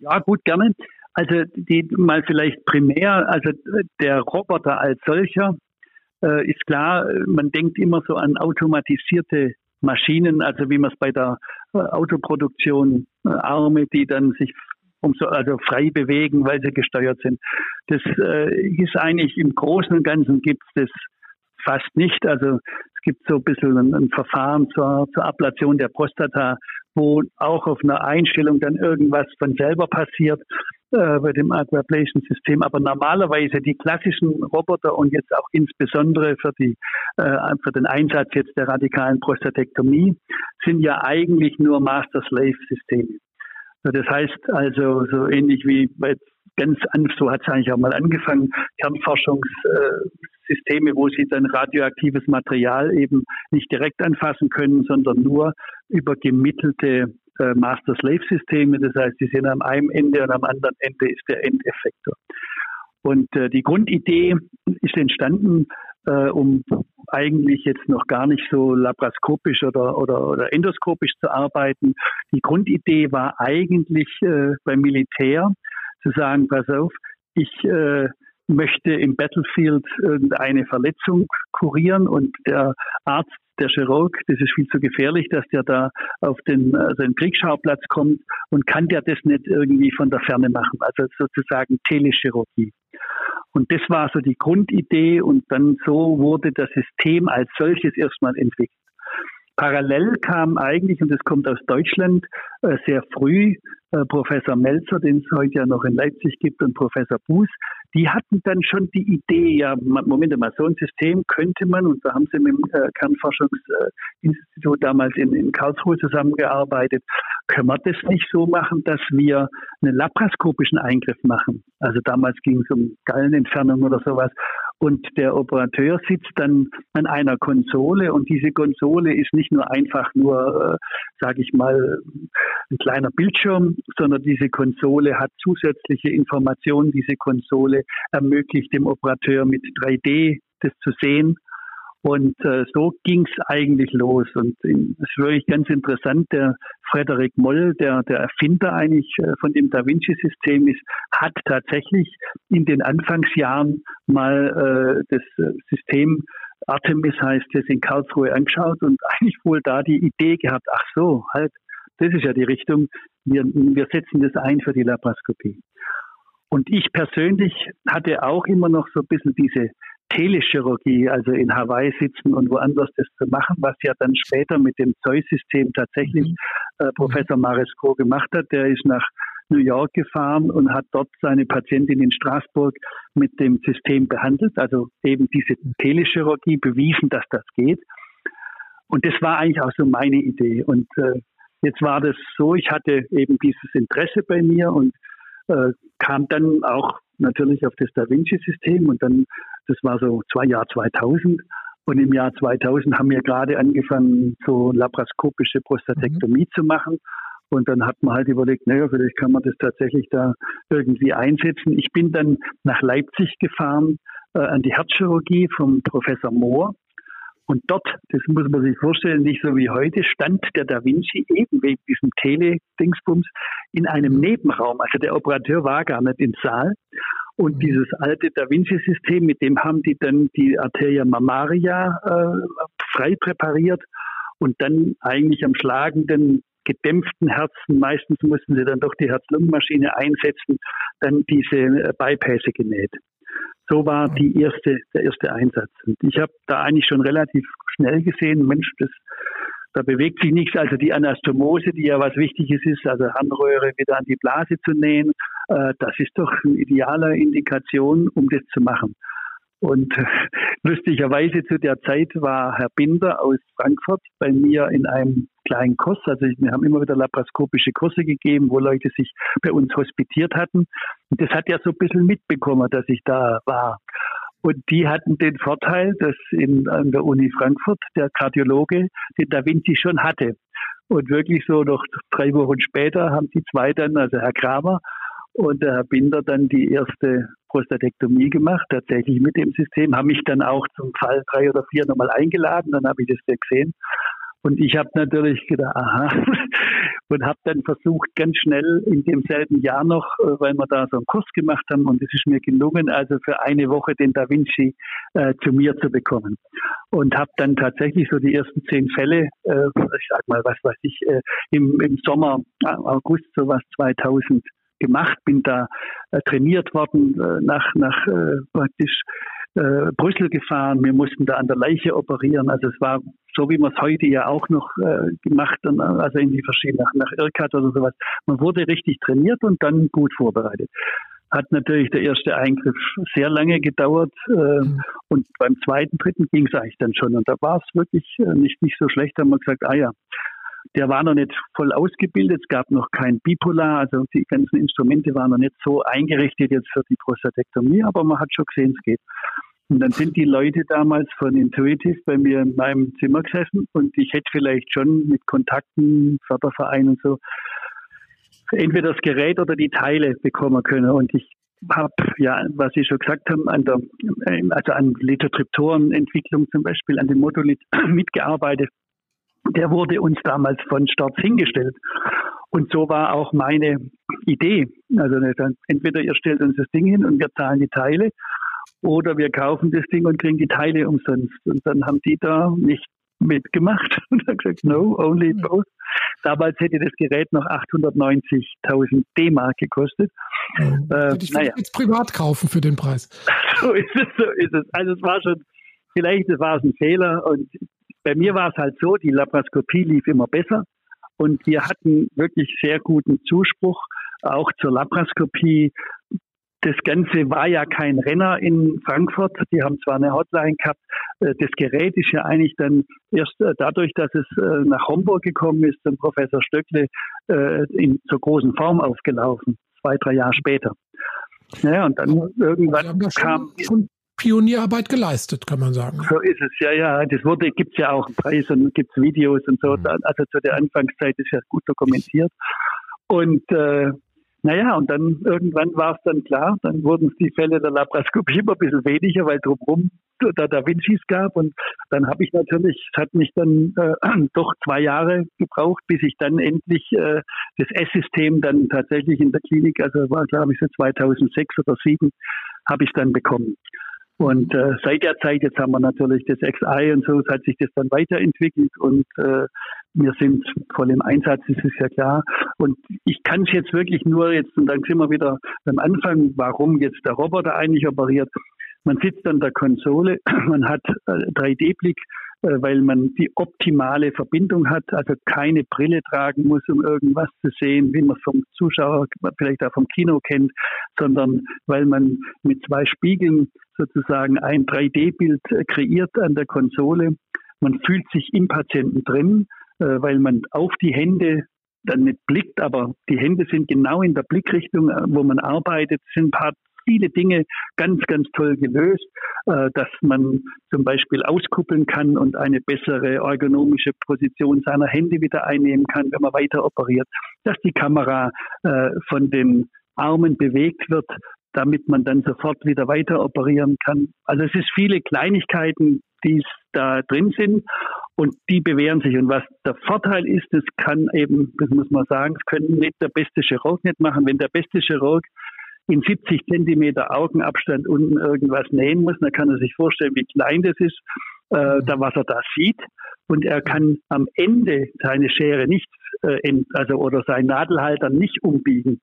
Ja, gut, gerne. Also die mal vielleicht primär, also der Roboter als solcher äh, ist klar, man denkt immer so an automatisierte Maschinen, also wie man es bei der äh, Autoproduktion äh, Arme, die dann sich umso also frei bewegen, weil sie gesteuert sind. Das äh, ist eigentlich im Großen und Ganzen gibt es das fast nicht. Also es gibt so ein bisschen ein, ein Verfahren zur, zur Ablation der Prostata, wo auch auf einer Einstellung dann irgendwas von selber passiert äh, bei dem Aquablation-System. Aber normalerweise die klassischen Roboter und jetzt auch insbesondere für, die, äh, für den Einsatz jetzt der radikalen Prostatektomie sind ja eigentlich nur Master-Slave-Systeme. Das heißt also so ähnlich wie bei ganz an, so hat es eigentlich auch mal angefangen, Kernforschungssysteme, wo sie dann radioaktives Material eben nicht direkt anfassen können, sondern nur über gemittelte äh, Master-Slave-Systeme. Das heißt, die sind am einen Ende und am anderen Ende ist der Endeffektor. Und äh, die Grundidee ist entstanden, äh, um eigentlich jetzt noch gar nicht so laparoskopisch oder, oder, oder endoskopisch zu arbeiten. Die Grundidee war eigentlich äh, beim Militär zu sagen, pass auf, ich äh, möchte im Battlefield irgendeine Verletzung kurieren und der Arzt, der Chirurg, das ist viel zu gefährlich, dass der da auf den, also den Kriegsschauplatz kommt und kann der das nicht irgendwie von der Ferne machen, also sozusagen Telechirurgie. Und das war so die Grundidee und dann so wurde das System als solches erstmal entwickelt. Parallel kam eigentlich, und das kommt aus Deutschland, äh, sehr früh äh, Professor Melzer, den es heute ja noch in Leipzig gibt, und Professor Buß, die hatten dann schon die Idee, ja, Moment mal, so ein System könnte man, und da haben sie mit dem äh, Kernforschungsinstitut damals in, in Karlsruhe zusammengearbeitet, können wir das nicht so machen, dass wir einen laparoskopischen Eingriff machen? Also damals ging es um Gallenentfernung oder sowas. Und der Operateur sitzt dann an einer Konsole und diese Konsole ist nicht nur einfach nur, äh, sage ich mal, ein kleiner Bildschirm, sondern diese Konsole hat zusätzliche Informationen. Diese Konsole ermöglicht dem Operateur mit 3D das zu sehen und äh, so ging es eigentlich los. Und es ist wirklich ganz interessant, der Frederik Moll, der, der Erfinder eigentlich äh, von dem Da Vinci-System ist, hat tatsächlich in den Anfangsjahren mal äh, das äh, System Artemis heißt es in Karlsruhe angeschaut und eigentlich wohl da die Idee gehabt, ach so, halt, das ist ja die Richtung, wir, wir setzen das ein für die Laparoskopie. Und ich persönlich hatte auch immer noch so ein bisschen diese Telechirurgie, also in Hawaii sitzen und woanders das zu machen, was ja dann später mit dem Zeus-System tatsächlich mhm. äh, Professor Maresco gemacht hat. Der ist nach New York gefahren und hat dort seine Patientin in Straßburg mit dem System behandelt, also eben diese Telechirurgie bewiesen, dass das geht. Und das war eigentlich auch so meine Idee. Und äh, jetzt war das so, ich hatte eben dieses Interesse bei mir und äh, kam dann auch natürlich auf das Da Vinci-System und dann, das war so zwei Jahr 2000 und im Jahr 2000 haben wir gerade angefangen, so laparoskopische Prostatektomie mhm. zu machen. Und dann hat man halt überlegt, naja, vielleicht kann man das tatsächlich da irgendwie einsetzen. Ich bin dann nach Leipzig gefahren äh, an die Herzchirurgie vom Professor Mohr. Und dort, das muss man sich vorstellen, nicht so wie heute, stand der Da Vinci eben wegen diesem Tele-Dingsbums in einem mhm. Nebenraum. Also der Operateur war gar nicht im Saal. Und mhm. dieses alte Da Vinci-System, mit dem haben die dann die Arteria mammaria äh, frei präpariert und dann eigentlich am schlagenden gedämpften Herzen, meistens mussten sie dann doch die Herz-Lungen-Maschine einsetzen, dann diese äh, Bypässe genäht. So war die erste, der erste Einsatz. Und ich habe da eigentlich schon relativ schnell gesehen, Mensch, das, da bewegt sich nichts. Also die Anastomose, die ja was Wichtiges ist, also Harnröhre wieder an die Blase zu nähen, äh, das ist doch eine ideale Indikation, um das zu machen. Und lustigerweise zu der Zeit war Herr Binder aus Frankfurt bei mir in einem kleinen Kurs. Also wir haben immer wieder laparoskopische Kurse gegeben, wo Leute sich bei uns hospitiert hatten. Und das hat er so ein bisschen mitbekommen, dass ich da war. Und die hatten den Vorteil, dass in, an der Uni Frankfurt der Kardiologe den Da Vinci schon hatte. Und wirklich so noch drei Wochen später haben die zwei dann, also Herr Kramer und der Herr Binder dann die erste Prostatektomie gemacht, tatsächlich mit dem System, haben mich dann auch zum Fall drei oder vier nochmal eingeladen, dann habe ich das gesehen. Und ich habe natürlich gedacht, aha, und habe dann versucht, ganz schnell in demselben Jahr noch, äh, weil wir da so einen Kurs gemacht haben und es ist mir gelungen, also für eine Woche den Da Vinci äh, zu mir zu bekommen. Und habe dann tatsächlich so die ersten zehn Fälle, äh, ich sag mal, was weiß ich, äh, im, im Sommer, äh, August sowas 2000 gemacht, bin da äh, trainiert worden nach, nach praktisch äh, Brüssel gefahren. Wir mussten da an der Leiche operieren. Also es war so, wie man es heute ja auch noch äh, gemacht hat, also in die verschiedenen, nach, nach Irkat oder sowas. Man wurde richtig trainiert und dann gut vorbereitet. Hat natürlich der erste Eingriff sehr lange gedauert äh, mhm. und beim zweiten, dritten ging es eigentlich dann schon. Und da war es wirklich äh, nicht, nicht so schlecht. Da haben wir gesagt, ah ja, der war noch nicht voll ausgebildet, es gab noch kein Bipolar, also die ganzen Instrumente waren noch nicht so eingerichtet jetzt für die Prostatektomie, aber man hat schon gesehen, es geht. Und dann sind die Leute damals von Intuitive bei mir in meinem Zimmer gesessen und ich hätte vielleicht schon mit Kontakten, Förderverein und so, entweder das Gerät oder die Teile bekommen können. Und ich habe ja, was Sie schon gesagt haben, an der, also an Lithotriptorenentwicklung zum Beispiel, an dem Motolit mitgearbeitet. Der wurde uns damals von Starts hingestellt. Und so war auch meine Idee. Also entweder ihr stellt uns das Ding hin und wir zahlen die Teile oder wir kaufen das Ding und kriegen die Teile umsonst. Und dann haben die da nicht mitgemacht und haben gesagt, no, only both. Damals hätte das Gerät noch 890.000 D-Mark gekostet. Ähm, äh, ich naja. jetzt privat kaufen für den Preis. So ist es, so ist es. Also es war schon, vielleicht war es ein Fehler und bei mir war es halt so, die Laparoskopie lief immer besser und wir hatten wirklich sehr guten Zuspruch auch zur Laparoskopie das Ganze war ja kein Renner in Frankfurt. Die haben zwar eine Hotline gehabt. Äh, das Gerät ist ja eigentlich dann erst äh, dadurch, dass es äh, nach Homburg gekommen ist, zum Professor Stöckle in zur großen Form aufgelaufen, zwei, drei Jahre später. Ja, und dann irgendwann kam. Schon Pionierarbeit geleistet, kann man sagen. So ist es, ja, ja. Das wurde, gibt's ja auch einen Preis und gibt's Videos und so. Mhm. Also zu der Anfangszeit ist ja gut dokumentiert. Und äh, naja, und dann irgendwann war es dann klar, dann wurden die Fälle der Laparoskopie immer ein bisschen weniger, weil drumherum da Da Vincis gab. Und dann habe ich natürlich, es hat mich dann äh, doch zwei Jahre gebraucht, bis ich dann endlich äh, das S-System dann tatsächlich in der Klinik, also war glaube ich so 2006 oder 2007, habe ich dann bekommen. Und äh, seit der Zeit, jetzt haben wir natürlich das XI und so, hat sich das dann weiterentwickelt und äh, wir sind voll im Einsatz, das ist ja klar. Und ich kann es jetzt wirklich nur jetzt, und dann sind wir wieder am Anfang, warum jetzt der Roboter eigentlich operiert. Man sitzt an der Konsole, man hat 3D-Blick, äh, äh, weil man die optimale Verbindung hat, also keine Brille tragen muss, um irgendwas zu sehen, wie man vom Zuschauer vielleicht auch vom Kino kennt, sondern weil man mit zwei Spiegeln sozusagen ein 3D-Bild kreiert an der Konsole. Man fühlt sich im Patienten drin äh, weil man auf die Hände dann nicht blickt, aber die Hände sind genau in der Blickrichtung, äh, wo man arbeitet, sind ein paar viele Dinge ganz, ganz toll gelöst, äh, dass man zum Beispiel auskuppeln kann und eine bessere ergonomische Position seiner Hände wieder einnehmen kann, wenn man weiter operiert, dass die Kamera von den Armen bewegt wird, damit man dann sofort wieder weiter operieren kann. Also es ist viele Kleinigkeiten, die da drin sind und die bewähren sich. Und was der Vorteil ist, das kann eben, das muss man sagen, das können nicht der beste Chirurg nicht machen. Wenn der beste Chirurg in 70 Zentimeter Augenabstand unten irgendwas nähen muss, dann kann er sich vorstellen, wie klein das ist, äh, da was er da sieht. Und er kann am Ende seine Schere nicht, äh, in, also oder seinen Nadelhalter nicht umbiegen,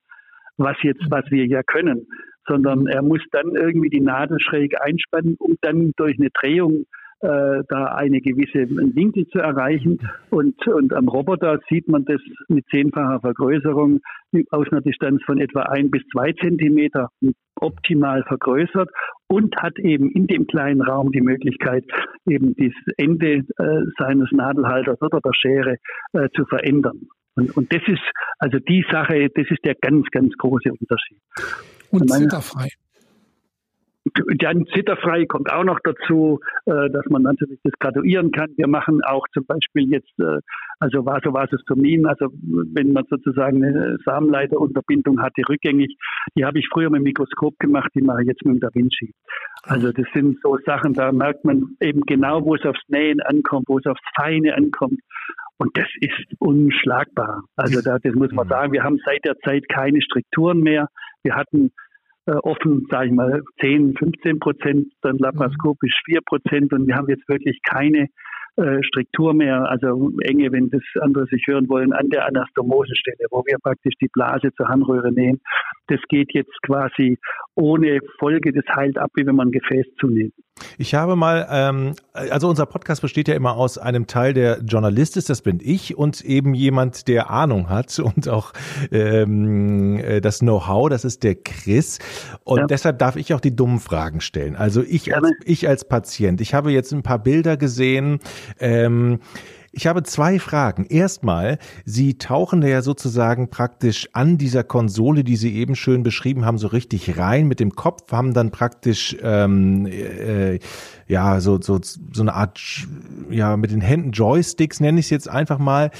was jetzt, was wir ja können, sondern er muss dann irgendwie die Nadel schräg einspannen, um dann durch eine Drehung äh, da eine gewisse Winkel zu erreichen. Und, und am Roboter sieht man das mit zehnfacher Vergrößerung aus einer Distanz von etwa ein bis zwei Zentimeter optimal vergrößert und hat eben in dem kleinen Raum die Möglichkeit, eben das Ende äh, seines Nadelhalters oder der Schere äh, zu verändern. Und, und das ist also die Sache, das ist der ganz, ganz große Unterschied. Und zitterfrei. dann zitterfrei kommt auch noch dazu, äh, dass man natürlich das graduieren kann. Wir machen auch zum Beispiel jetzt, äh, also Vasovasostomin, also wenn man sozusagen eine Samenleiterunterbindung hatte, rückgängig, die habe ich früher mit dem Mikroskop gemacht, die mache ich jetzt mit dem Da Vinci. Also das sind so Sachen, da merkt man eben genau, wo es aufs Nähen ankommt, wo es aufs Feine ankommt. Und das ist unschlagbar. Also da, das muss man mhm. sagen, wir haben seit der Zeit keine Strukturen mehr. Wir hatten offen, sage ich mal, 10, 15 Prozent, dann laparoskopisch 4 Prozent und wir haben jetzt wirklich keine äh, Struktur mehr, also enge, wenn das andere sich hören wollen, an der Anastomosestelle, wo wir praktisch die Blase zur Harnröhre nehmen. Das geht jetzt quasi ohne Folge, das heilt ab, wie wenn man ein Gefäß zunimmt. Ich habe mal, ähm, also unser Podcast besteht ja immer aus einem Teil, der Journalist ist, das bin ich, und eben jemand, der Ahnung hat und auch ähm, äh, das Know-how, das ist der Chris. Und ja. deshalb darf ich auch die dummen Fragen stellen. Also ich als, ich als Patient, ich habe jetzt ein paar Bilder gesehen. Ähm, ich habe zwei Fragen. Erstmal, Sie tauchen ja sozusagen praktisch an dieser Konsole, die Sie eben schön beschrieben haben, so richtig rein mit dem Kopf, haben dann praktisch ähm, äh, ja so so so eine Art ja mit den Händen Joysticks nenne ich es jetzt einfach mal.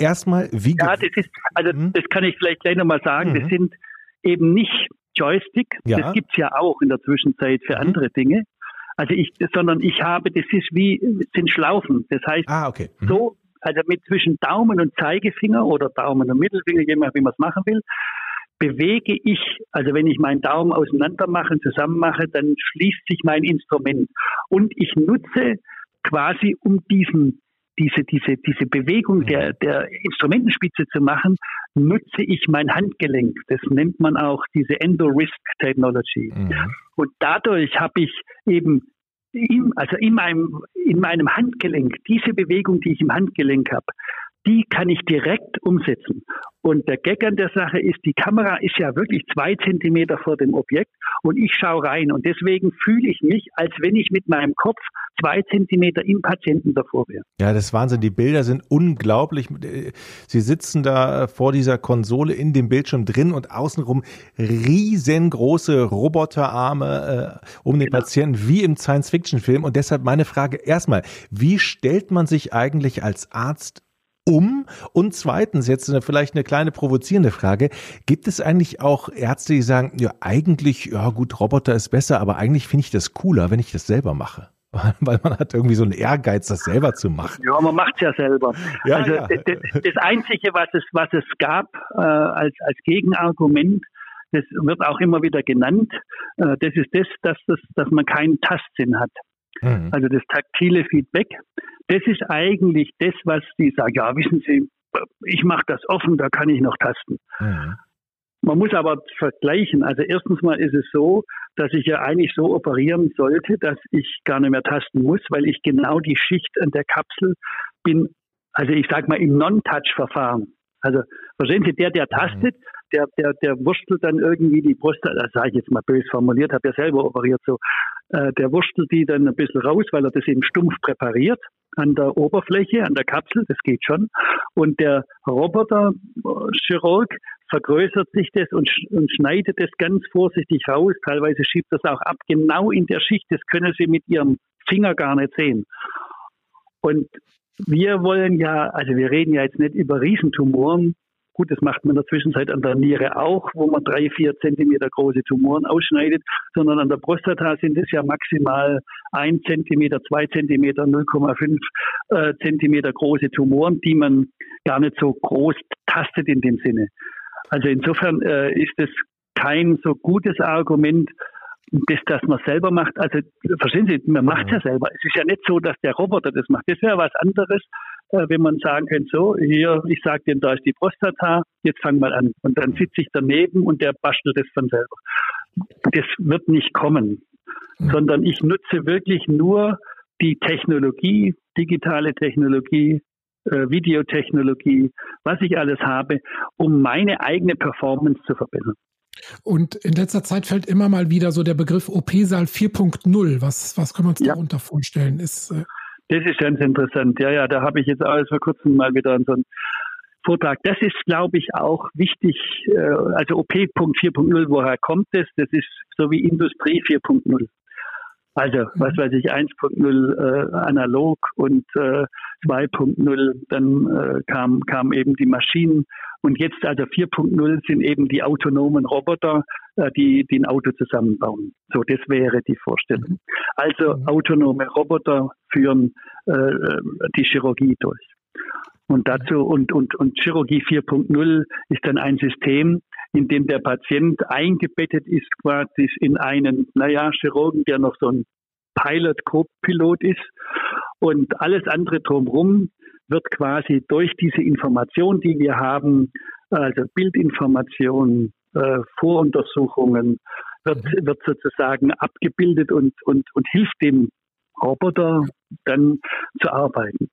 Erstmal, wie ja, das ist also hm? das kann ich vielleicht gleich nochmal sagen. Mhm. Das sind eben nicht Joystick. Ja. Das gibt's ja auch in der Zwischenzeit für mhm. andere Dinge. Also ich, sondern ich habe, das ist wie, sind Schlaufen. Das heißt, ah, okay. Mhm. so, also mit zwischen Daumen und Zeigefinger oder Daumen und Mittelfinger, je nachdem, wie man es machen will, bewege ich, also wenn ich meinen Daumen auseinander mache und zusammen mache, dann schließt sich mein Instrument. Und ich nutze quasi, um diesen diese, diese, diese Bewegung der, der Instrumentenspitze zu machen, nutze ich mein Handgelenk. Das nennt man auch diese Endo-Risk Technology. Mhm. Und dadurch habe ich eben in, also in meinem, in meinem Handgelenk, diese Bewegung, die ich im Handgelenk habe, die kann ich direkt umsetzen. Und der Gag an der Sache ist, die Kamera ist ja wirklich zwei Zentimeter vor dem Objekt und ich schaue rein. Und deswegen fühle ich mich, als wenn ich mit meinem Kopf zwei Zentimeter im Patienten davor wäre. Ja, das ist Wahnsinn. Die Bilder sind unglaublich. Sie sitzen da vor dieser Konsole in dem Bildschirm drin und außenrum riesengroße Roboterarme äh, um den genau. Patienten, wie im Science-Fiction-Film. Und deshalb meine Frage erstmal, wie stellt man sich eigentlich als Arzt um? Und zweitens, jetzt eine, vielleicht eine kleine provozierende Frage. Gibt es eigentlich auch Ärzte, die sagen, ja, eigentlich, ja gut, Roboter ist besser, aber eigentlich finde ich das cooler, wenn ich das selber mache? Weil man hat irgendwie so einen Ehrgeiz, das selber zu machen. Ja, man macht es ja selber. Ja, also ja. Das, Einzige, was es, was es gab äh, als, als Gegenargument, das wird auch immer wieder genannt, äh, das ist das, dass, das, dass man keinen Tastsinn hat. Mhm. Also das taktile Feedback, das ist eigentlich das, was die sagen, ja, wissen Sie, ich mache das offen, da kann ich noch tasten. Mhm. Man muss aber vergleichen. Also erstens mal ist es so, dass ich ja eigentlich so operieren sollte, dass ich gar nicht mehr tasten muss, weil ich genau die Schicht an der Kapsel bin, also ich sage mal im Non-Touch-Verfahren. Also verstehen Sie, der, der mhm. tastet, der, der, der wurstelt dann irgendwie die Brust, das sage ich jetzt mal böse formuliert, habe ja selber operiert so, äh, der wurstelt die dann ein bisschen raus, weil er das eben stumpf präpariert an der Oberfläche, an der Kapsel, das geht schon. Und der Roboter-Chirurg vergrößert sich das und, und schneidet das ganz vorsichtig raus. Teilweise schiebt das auch ab, genau in der Schicht. Das können Sie mit Ihrem Finger gar nicht sehen. Und wir wollen ja, also wir reden ja jetzt nicht über Riesentumoren, Gut, das macht man in der Zwischenzeit an der Niere auch, wo man drei, vier Zentimeter große Tumoren ausschneidet, sondern an der Prostata sind es ja maximal ein Zentimeter, zwei Zentimeter, 0,5 äh, Zentimeter große Tumoren, die man gar nicht so groß tastet in dem Sinne. Also insofern äh, ist es kein so gutes Argument, das, das man selber macht, also verstehen Sie, man macht es ja selber. Es ist ja nicht so, dass der Roboter das macht. Das wäre was anderes, äh, wenn man sagen könnte, so, hier, ich sage dem, da ist die Prostata, jetzt fang mal an. Und dann sitze ich daneben und der bastelt das von selber. Das wird nicht kommen, mhm. sondern ich nutze wirklich nur die Technologie, digitale Technologie, äh, Videotechnologie, was ich alles habe, um meine eigene Performance zu verbessern. Und in letzter Zeit fällt immer mal wieder so der Begriff OP-Saal 4.0. Was, was können wir uns ja. darunter vorstellen? Ist, äh das ist ganz interessant. Ja, ja, da habe ich jetzt alles vor kurzem mal wieder so ein Vortrag. Das ist, glaube ich, auch wichtig. Äh, also OP.4.0, woher kommt es? Das ist so wie Industrie 4.0. Also, was weiß ich, 1.0 äh, analog und äh, 2.0, dann äh, kam, kam eben die Maschinen. Und jetzt also 4.0 sind eben die autonomen Roboter, äh, die, die ein Auto zusammenbauen. So, das wäre die Vorstellung. Also mhm. autonome Roboter führen äh, die Chirurgie durch. Und dazu und, und, und Chirurgie 4.0 ist dann ein System, in dem der Patient eingebettet ist quasi in einen, naja, Chirurgen, der noch so ein Pilot, Co-Pilot ist. Und alles andere drumherum wird quasi durch diese Information, die wir haben, also Bildinformationen, äh, Voruntersuchungen, wird, wird sozusagen abgebildet und, und, und hilft dem Roboter dann zu arbeiten.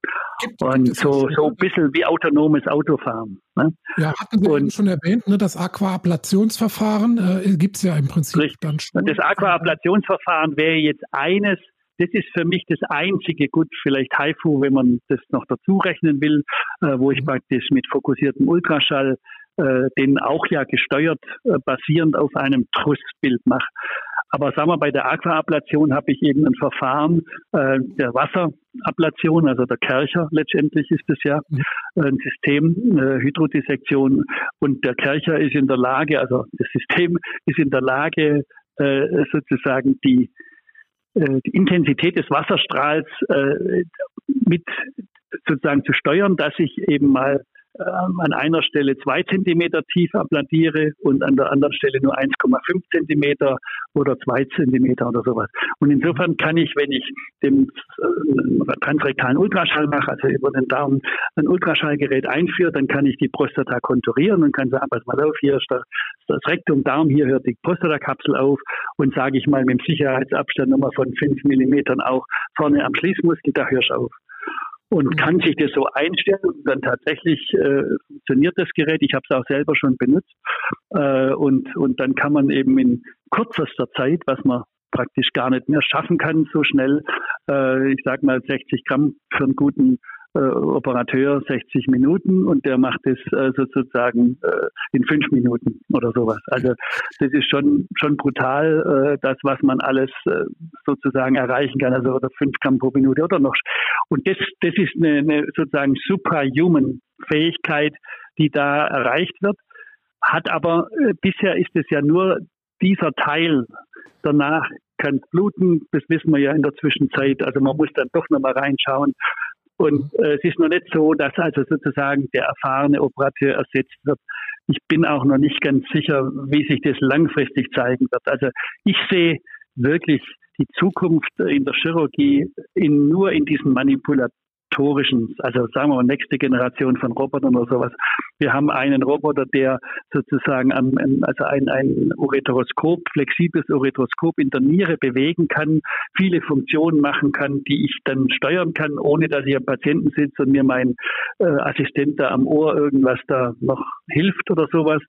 Und so, so ein bisschen wie autonomes Autofahren. Ne? Ja, hatten Sie und, schon erwähnt, ne, das Aquaablationsverfahren äh, gibt es ja im Prinzip richtig. dann schon. Das Aquaablationsverfahren wäre jetzt eines, das ist für mich das einzige, gut, vielleicht HIFU, wenn man das noch dazu rechnen will, äh, wo ich mhm. praktisch mit fokussiertem Ultraschall äh, den auch ja gesteuert äh, basierend auf einem Trussbild mache. Aber sagen wir, bei der Aquaablation habe ich eben ein Verfahren äh, der Wasserablation, also der Kercher letztendlich ist es ja mhm. ein System, äh, Hydrodissektion. Und der Kercher ist in der Lage, also das System ist in der Lage, äh, sozusagen die, die Intensität des Wasserstrahls äh, mit sozusagen zu steuern, dass ich eben mal an einer Stelle zwei Zentimeter tief abladiere und an der anderen Stelle nur 1,5 Zentimeter oder zwei Zentimeter oder sowas. Und insofern kann ich, wenn ich den äh, transrektalen Ultraschall mache, also über den Daumen ein Ultraschallgerät einführe, dann kann ich die Prostata konturieren und kann sagen, pass mal auf, hier ist das, das Rektum, Darm, hier hört die Prostatakapsel auf und sage ich mal mit dem Sicherheitsabstand nochmal von fünf Millimetern auch vorne am Schließmuskel, da hörst du auf und mhm. kann sich das so einstellen und dann tatsächlich äh, funktioniert das Gerät. Ich habe es auch selber schon benutzt äh, und und dann kann man eben in kürzester Zeit, was man praktisch gar nicht mehr schaffen kann, so schnell, äh, ich sage mal 60 Gramm für einen guten äh, Operateur 60 Minuten und der macht es äh, sozusagen äh, in fünf Minuten oder sowas. Also das ist schon schon brutal, äh, das was man alles äh, sozusagen erreichen kann, also oder fünf Gramm pro Minute oder noch. Und das das ist eine, eine sozusagen superhuman Fähigkeit, die da erreicht wird. Hat aber äh, bisher ist es ja nur dieser Teil. Danach kann bluten, das wissen wir ja in der Zwischenzeit. Also man muss dann doch nochmal reinschauen. Und äh, es ist noch nicht so, dass also sozusagen der erfahrene Operateur ersetzt wird. Ich bin auch noch nicht ganz sicher, wie sich das langfristig zeigen wird. Also ich sehe wirklich die Zukunft in der Chirurgie in, nur in diesen Manipulationen motorischen, also sagen wir mal nächste Generation von Robotern oder sowas. Wir haben einen Roboter, der sozusagen am, also ein, ein Ureteroskop, flexibles Ureteroskop in der Niere bewegen kann, viele Funktionen machen kann, die ich dann steuern kann, ohne dass ich am Patienten sitze und mir mein äh, Assistent da am Ohr irgendwas da noch hilft oder sowas.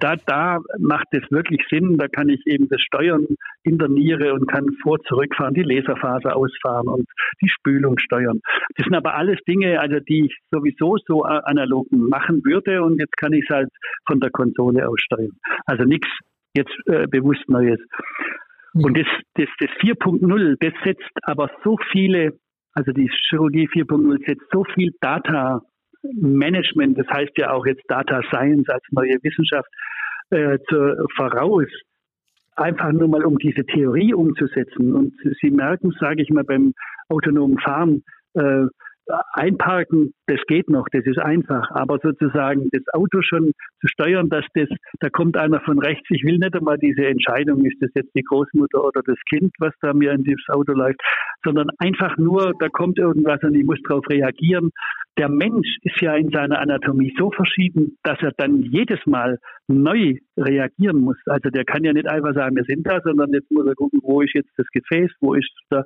Da, da macht es wirklich Sinn. Da kann ich eben das steuern in der Niere und kann vor zurückfahren, die Laserphase ausfahren und die Spülung steuern. Das sind aber alles Dinge, also die ich sowieso so analog machen würde und jetzt kann ich es halt von der Konsole aus steuern. Also nichts jetzt äh, bewusst Neues. Und das, das, das 4.0, das setzt aber so viele, also die Chirurgie 4.0 setzt so viel Data Management, das heißt ja auch jetzt Data Science als neue Wissenschaft, äh, zu, voraus. Einfach nur mal, um diese Theorie umzusetzen. Und Sie merken, sage ich mal, beim autonomen Fahren, äh, Einparken, das geht noch, das ist einfach. Aber sozusagen das Auto schon zu steuern, dass das, da kommt einer von rechts, ich will nicht einmal diese Entscheidung, ist das jetzt die Großmutter oder das Kind, was da mir in dieses Auto läuft, sondern einfach nur, da kommt irgendwas und ich muss darauf reagieren. Der Mensch ist ja in seiner Anatomie so verschieden, dass er dann jedes Mal neu reagieren muss. Also der kann ja nicht einfach sagen, wir sind da, sondern jetzt muss er gucken, wo ist jetzt das Gefäß, wo ist da,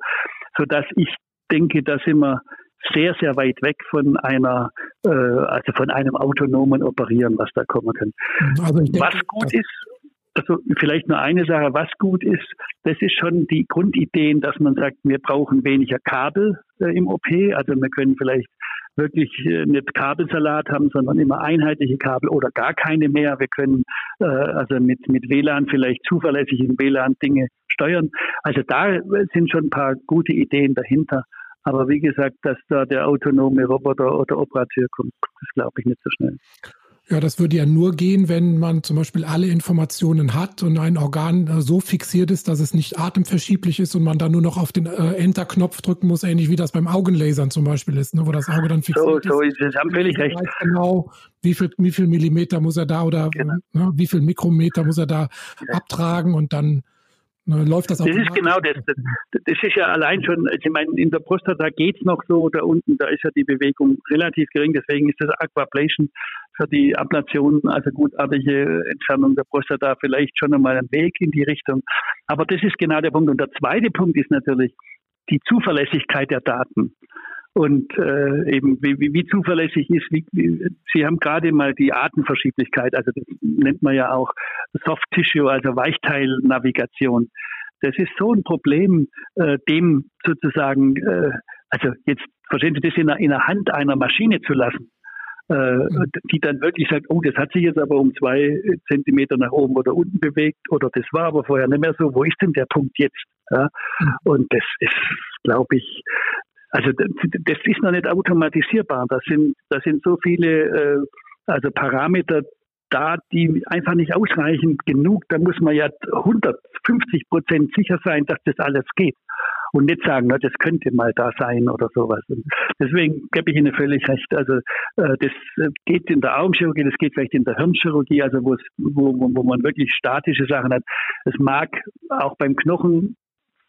sodass ich denke, da sind wir sehr, sehr weit weg von einer, äh, also von einem autonomen Operieren, was da kommen kann. Also denke, was gut ist, also vielleicht nur eine Sache, was gut ist, das ist schon die Grundideen, dass man sagt, wir brauchen weniger Kabel äh, im OP, also wir können vielleicht wirklich äh, nicht Kabelsalat haben, sondern immer einheitliche Kabel oder gar keine mehr. Wir können äh, also mit, mit WLAN vielleicht zuverlässig in WLAN Dinge steuern. Also da sind schon ein paar gute Ideen dahinter. Aber wie gesagt, dass da der autonome Roboter oder Operateur kommt, das glaube ich nicht so schnell. Ja, das würde ja nur gehen, wenn man zum Beispiel alle Informationen hat und ein Organ äh, so fixiert ist, dass es nicht atemverschieblich ist und man dann nur noch auf den äh, Enter-Knopf drücken muss, ähnlich wie das beim Augenlasern zum Beispiel ist, ne, wo das Auge dann fixiert so, ist. So ist es, haben völlig recht. Genau, wie viel, wie viel Millimeter muss er da oder genau. ne, wie viel Mikrometer muss er da ja. abtragen und dann Ne, läuft das auch? Das ist genau das. Das ist ja allein schon, also ich meine, in der Prostata geht es noch so, da unten, da ist ja die Bewegung relativ gering, deswegen ist das Aquablation für die Ablation, also gutartige Entfernung der Prostata, vielleicht schon einmal ein Weg in die Richtung. Aber das ist genau der Punkt. Und der zweite Punkt ist natürlich die Zuverlässigkeit der Daten und äh, eben wie, wie, wie zuverlässig ist. Wie, wie, Sie haben gerade mal die Artenverschieblichkeit, also das nennt man ja auch Soft Tissue, also Weichteilnavigation. Das ist so ein Problem, äh, dem sozusagen, äh, also jetzt verstehen Sie das in der, in der Hand einer Maschine zu lassen, die dann wirklich sagt, oh, das hat sich jetzt aber um zwei Zentimeter nach oben oder unten bewegt oder das war aber vorher nicht mehr so. Wo ist denn der Punkt jetzt? Ja? Und das ist, glaube ich, also das ist noch nicht automatisierbar. Das sind, das sind so viele äh, also Parameter da, die einfach nicht ausreichen genug. Da muss man ja 150 Prozent sicher sein, dass das alles geht. Und nicht sagen, na, das könnte mal da sein oder sowas. Und deswegen gebe ich Ihnen völlig recht. Also äh, das geht in der Augenchirurgie, das geht vielleicht in der Hirnchirurgie, also wo, wo, wo man wirklich statische Sachen hat. Es mag auch beim Knochen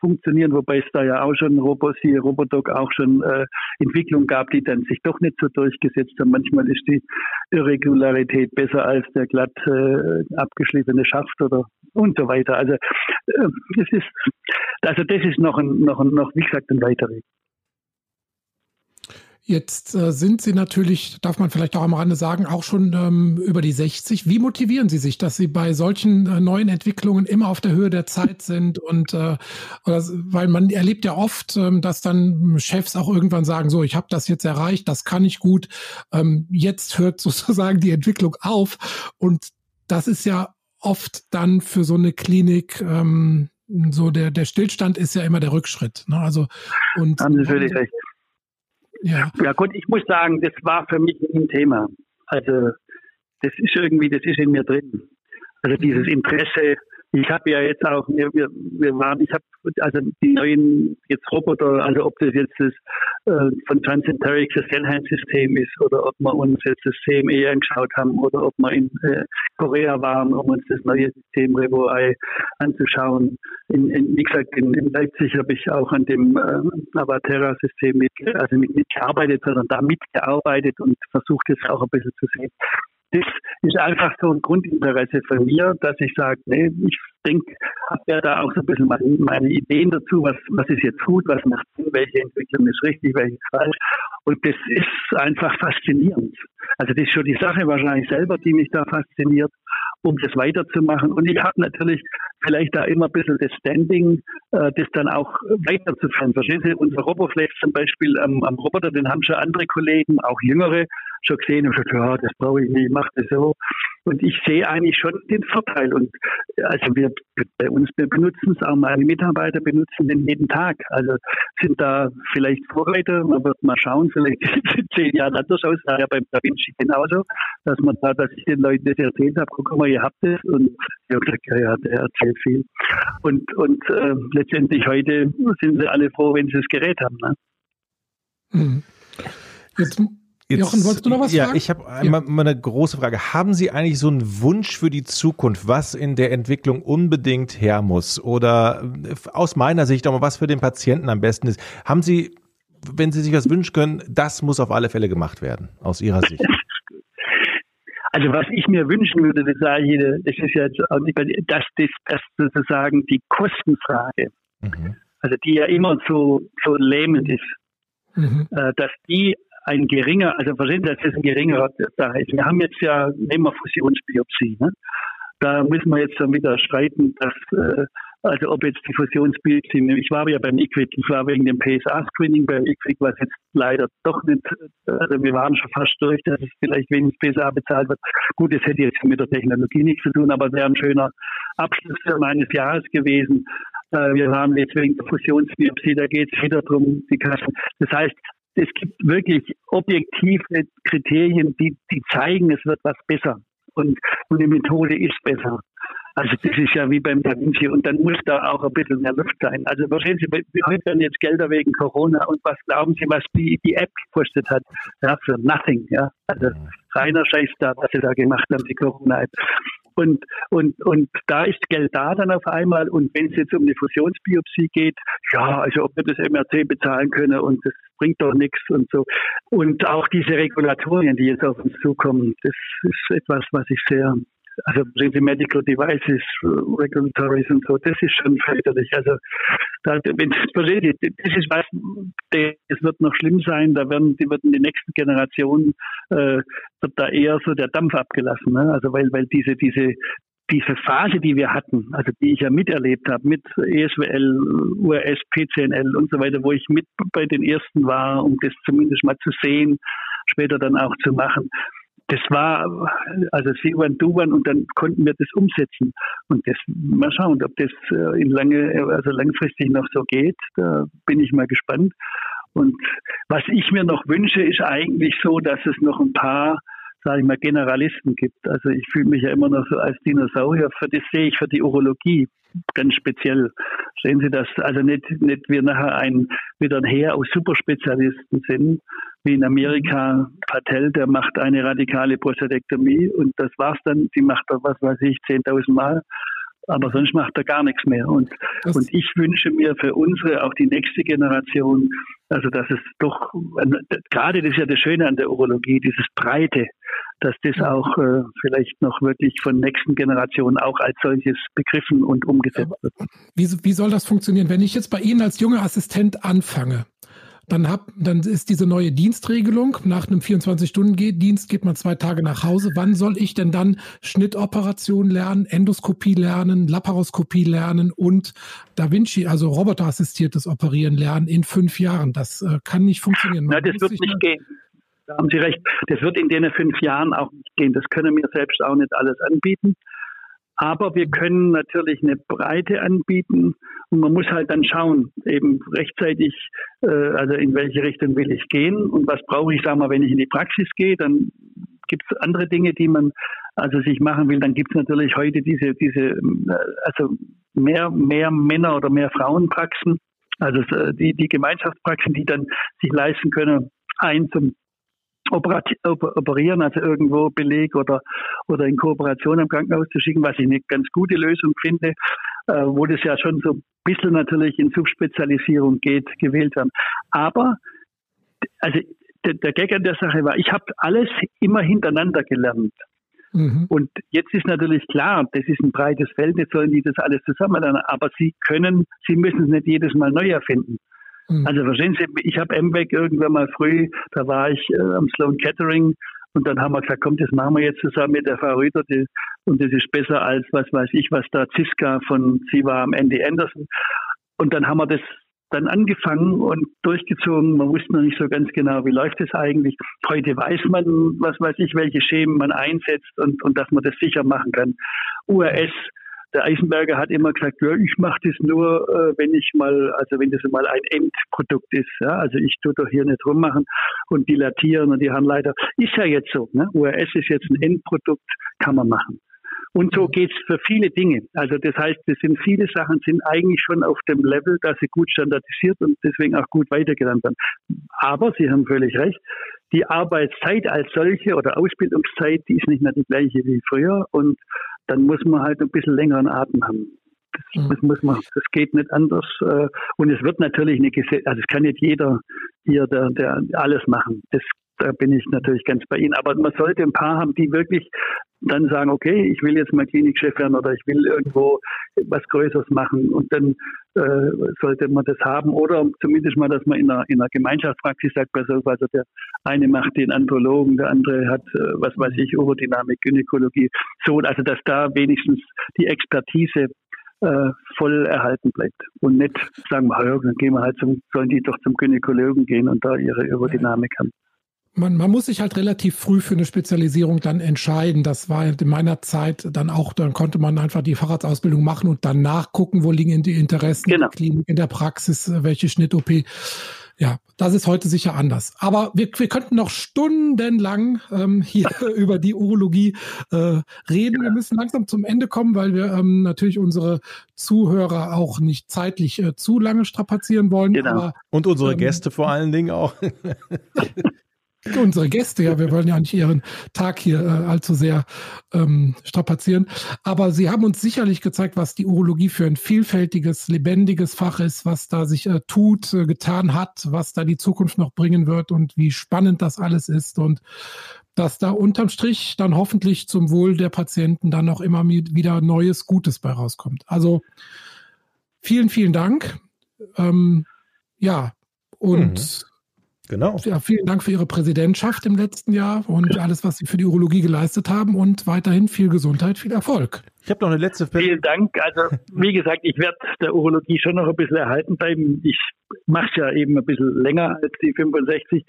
funktionieren, wobei es da ja auch schon Robosi, Robodoc auch schon äh, Entwicklungen gab, die dann sich doch nicht so durchgesetzt haben. Manchmal ist die Irregularität besser als der glatt äh, abgeschliffene Schaft oder und so weiter. Also äh, das ist also das ist noch ein, noch ein, noch wie gesagt ein weiterer. Jetzt äh, sind Sie natürlich, darf man vielleicht auch am Rande sagen, auch schon ähm, über die 60. Wie motivieren Sie sich, dass Sie bei solchen äh, neuen Entwicklungen immer auf der Höhe der Zeit sind? Und äh, oder, weil man erlebt ja oft, ähm, dass dann Chefs auch irgendwann sagen: So, ich habe das jetzt erreicht, das kann ich gut. Ähm, jetzt hört sozusagen die Entwicklung auf. Und das ist ja oft dann für so eine Klinik ähm, so der der Stillstand ist ja immer der Rückschritt. Ne? Also und haben Sie völlig recht. Ja. ja gut, ich muss sagen, das war für mich ein Thema. Also das ist irgendwie, das ist in mir drin. Also dieses Interesse, ich habe ja jetzt auch, wir, wir, waren, ich habe also die neuen jetzt Roboter, also ob das jetzt das äh, von Transenteric das Cellheim-System ist oder ob wir uns jetzt das CME angeschaut haben oder ob wir in äh, Korea waren, um uns das neue System RevoEye anzuschauen. In, in, wie gesagt, in, in Leipzig habe ich auch an dem äh, Avatera-System mit, also nicht mitgearbeitet, sondern da mitgearbeitet und versucht es auch ein bisschen zu sehen das ist einfach so ein Grundinteresse von mir, dass ich sage, nee, ich denke, habe ja da auch so ein bisschen meine, meine, Ideen dazu, was, was ist jetzt gut, was macht Sinn, welche Entwicklung ist richtig, welche ist falsch. Und das ist einfach faszinierend. Also das ist schon die Sache wahrscheinlich selber, die mich da fasziniert, um das weiterzumachen. Und ich habe natürlich vielleicht da immer ein bisschen das Standing, äh, das dann auch weiterzuführen. Verstehen Sie, unser Roboflex zum Beispiel am, am Roboter, den haben schon andere Kollegen, auch jüngere, schon gesehen und gesagt, ja, das brauche ich nicht, ich mache das so. Und ich sehe eigentlich schon den Vorteil. Und also wir bei uns, wir benutzen es auch, meine Mitarbeiter benutzen den jeden Tag. Also sind da vielleicht Vorreiter, man wird mal schauen, vielleicht in zehn Jahren anders aus, ja beim Da Vinci genauso, dass man da, dass ich den Leuten das erzählt habe, guck mal, ihr habt es und ich habe gesagt, ja, ja, der erzählt viel. Und, und äh, letztendlich heute sind sie alle froh, wenn sie das Gerät haben. Ne? Mhm. Jetzt Jetzt, Jochen, wolltest du noch was ja, fragen? Ich habe ja. mal, mal eine große Frage. Haben Sie eigentlich so einen Wunsch für die Zukunft, was in der Entwicklung unbedingt her muss? Oder äh, aus meiner Sicht auch mal, was für den Patienten am besten ist? Haben Sie, wenn Sie sich was wünschen können, das muss auf alle Fälle gemacht werden, aus Ihrer Sicht? Also was ich mir wünschen würde, das ist ja jetzt auch nicht, dass das, das sozusagen die Kostenfrage, mhm. also die ja immer so, so lähmend ist, mhm. Äh, dass die ein geringer, also verstehen Sie, das ist ein geringer da ist. Wir haben jetzt ja, nehmen wir Fusionsbiopsie, ne? Da müssen wir jetzt dann wieder streiten, dass, äh, Also ob jetzt die Fusionsbiopsie, ich war ja beim IQWIC, ich war wegen dem PSA-Screening beim IQWIC, was jetzt leider doch nicht, also wir waren schon fast durch, dass es vielleicht wenig PSA bezahlt wird. Gut, das hätte jetzt mit der Technologie nichts zu tun, aber wäre ein schöner Abschluss meines Jahres gewesen. Äh, wir haben jetzt wegen der Fusionsbiopsie, da geht es wieder darum, die Kassen. Das heißt, es gibt wirklich objektive Kriterien, die, die zeigen, es wird was besser und, und die Methode ist besser. Also das ist ja wie beim Da Vinci und dann muss da auch ein bisschen mehr Luft sein. Also verstehen Sie, heute werden jetzt Gelder wegen Corona und was glauben Sie, was die, die App gekostet hat? Ja, für nothing, ja. Also reiner Scheiß da, was sie da gemacht haben, die Corona-App. Und, und, und da ist Geld da dann auf einmal. Und wenn es jetzt um eine Fusionsbiopsie geht, ja, also ob wir das MRT bezahlen können und das bringt doch nichts und so. Und auch diese Regulatorien, die jetzt auf uns zukommen, das ist etwas, was ich sehr also sehen Sie Medical Devices, Regulatories und so, das ist schon fürchterlich. Also da, wenn versteht das ist was, es wird noch schlimm sein, da werden die werden die nächsten Generationen äh, wird da eher so der Dampf abgelassen. Ne? Also weil, weil diese, diese diese Phase, die wir hatten, also die ich ja miterlebt habe mit ESWL, URS, PCNL und so weiter, wo ich mit bei den ersten war, um das zumindest mal zu sehen, später dann auch zu machen das war, also sie waren du waren und dann konnten wir das umsetzen. Und das, mal schauen, ob das äh, in lange, also langfristig noch so geht. Da bin ich mal gespannt. Und was ich mir noch wünsche, ist eigentlich so, dass es noch ein paar, sage ich mal, Generalisten gibt. Also ich fühle mich ja immer noch so als Dinosaurier. Für das sehe ich für die Urologie ganz speziell. Sehen Sie das? Also nicht, nicht wir nachher ein, wieder ein Heer aus Superspezialisten sind, wie in Amerika Patel, der macht eine radikale Prostatektomie und das war's dann. Die macht er, was weiß ich, 10.000 Mal. Aber sonst macht er gar nichts mehr. Und, und ich wünsche mir für unsere, auch die nächste Generation, also dass es doch, gerade das ist ja das Schöne an der Urologie, dieses Breite, dass das auch äh, vielleicht noch wirklich von nächsten Generationen auch als solches begriffen und umgesetzt wird. Wie, wie soll das funktionieren, wenn ich jetzt bei Ihnen als junger Assistent anfange? Dann, hab, dann ist diese neue Dienstregelung. Nach einem 24-Stunden-Dienst geht man zwei Tage nach Hause. Wann soll ich denn dann Schnittoperation lernen, Endoskopie lernen, Laparoskopie lernen und Da Vinci, also roboterassistiertes Operieren lernen in fünf Jahren? Das äh, kann nicht funktionieren. Man Na, das wird nicht gehen. Da haben Sie recht. Das wird in den fünf Jahren auch nicht gehen. Das können wir selbst auch nicht alles anbieten. Aber wir können natürlich eine Breite anbieten und man muss halt dann schauen, eben rechtzeitig, äh, also in welche Richtung will ich gehen und was brauche ich, sagen wir, wenn ich in die Praxis gehe, dann gibt es andere Dinge, die man also sich machen will. Dann gibt es natürlich heute diese, diese, äh, also mehr, mehr Männer oder mehr Frauenpraxen, also äh, die, die Gemeinschaftspraxen, die dann sich leisten können, ein zum operieren, also irgendwo Beleg oder, oder in Kooperation am Krankenhaus zu schicken, was ich eine ganz gute Lösung finde, äh, wo das ja schon so ein bisschen natürlich in Subspezialisierung geht, gewählt werden. Aber also der, der Gag an der Sache war, ich habe alles immer hintereinander gelernt. Mhm. Und jetzt ist natürlich klar, das ist ein breites Feld, jetzt sollen die das alles zusammen lernen, aber sie können, sie müssen es nicht jedes Mal neu erfinden. Mhm. Also verstehen Sie, ich habe MWEG irgendwann mal früh, da war ich äh, am Sloan Kettering und dann haben wir gesagt, komm, das machen wir jetzt zusammen mit der Frau Rüder die, und das ist besser als was weiß ich, was da Ziska von sie war am Andy Anderson. Und dann haben wir das dann angefangen und durchgezogen. Man wusste noch nicht so ganz genau, wie läuft es eigentlich. Heute weiß man, was weiß ich, welche Schemen man einsetzt und, und dass man das sicher machen kann. URS der Eisenberger hat immer gesagt, ja, ich mache das nur, äh, wenn ich mal, also wenn das mal ein Endprodukt ist. Ja? Also ich tue doch hier nicht rummachen und dilatieren und die Handleiter. Ist ja jetzt so. Ne? URS ist jetzt ein Endprodukt, kann man machen. Und so geht's für viele Dinge. Also das heißt, es sind viele Sachen sind eigentlich schon auf dem Level, dass sie gut standardisiert und deswegen auch gut weitergelernt werden. Aber Sie haben völlig recht, die Arbeitszeit als solche oder Ausbildungszeit, die ist nicht mehr die gleiche wie früher und dann muss man halt ein bisschen längeren Atem haben. Das, mhm. das, muss man, das geht nicht anders. Äh, und es wird natürlich eine Gesetz, also es kann nicht jeder hier der, der alles machen. Das, da bin ich natürlich ganz bei Ihnen. Aber man sollte ein paar haben, die wirklich dann sagen, okay, ich will jetzt mal Klinikchef werden oder ich will irgendwo was Größeres machen und dann äh, sollte man das haben oder zumindest mal, dass man in einer, in einer Gemeinschaftspraxis sagt, also der eine macht den Andrologen, der andere hat, äh, was weiß ich, Urodynamik, Gynäkologie, so, also dass da wenigstens die Expertise äh, voll erhalten bleibt. Und nicht sagen, ja, dann gehen wir halt zum, sollen die doch zum Gynäkologen gehen und da ihre Aerodynamik haben. Man, man muss sich halt relativ früh für eine Spezialisierung dann entscheiden. Das war in meiner Zeit dann auch, dann konnte man einfach die Fahrradsausbildung machen und danach gucken, wo liegen die Interessen genau. in der Klinik, in der Praxis, welche Schnitt-OP. Ja, das ist heute sicher anders. Aber wir, wir könnten noch stundenlang ähm, hier über die Urologie äh, reden. Wir müssen langsam zum Ende kommen, weil wir ähm, natürlich unsere Zuhörer auch nicht zeitlich äh, zu lange strapazieren wollen. Genau. Aber, Und unsere ähm, Gäste vor allen Dingen auch. unsere Gäste, ja, wir wollen ja nicht ihren Tag hier äh, allzu sehr ähm, strapazieren. Aber sie haben uns sicherlich gezeigt, was die Urologie für ein vielfältiges, lebendiges Fach ist, was da sich äh, tut, äh, getan hat, was da die Zukunft noch bringen wird und wie spannend das alles ist und dass da unterm Strich dann hoffentlich zum Wohl der Patienten dann auch immer wieder Neues, Gutes bei rauskommt. Also vielen, vielen Dank. Ähm, ja, und mhm. Genau. Ja, vielen Dank für Ihre Präsidentschaft im letzten Jahr und alles, was Sie für die Urologie geleistet haben und weiterhin viel Gesundheit, viel Erfolg. Ich habe noch eine letzte Frage. Vielen Dank. Also wie gesagt, ich werde der Urologie schon noch ein bisschen erhalten bleiben. Ich mache es ja eben ein bisschen länger als die 65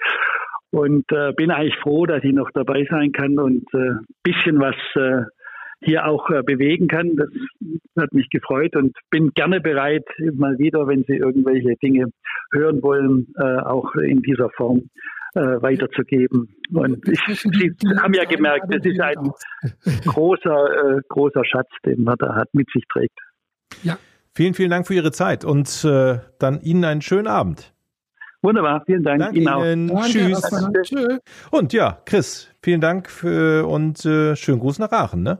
und äh, bin eigentlich froh, dass ich noch dabei sein kann und ein äh, bisschen was äh, hier auch äh, bewegen kann. Das hat mich gefreut und bin gerne bereit, mal wieder, wenn Sie irgendwelche Dinge hören wollen, äh, auch in dieser Form äh, weiterzugeben. Und ich, Sie haben ja gemerkt, das ist ein großer, äh, großer Schatz, den man da hat, mit sich trägt. Ja. Vielen, vielen Dank für Ihre Zeit und äh, dann Ihnen einen schönen Abend. Wunderbar, vielen Dank. Danke Ihnen. Ihnen. Tschüss. Und ja, Chris, vielen Dank für, und äh, schönen Gruß nach Aachen. Ne?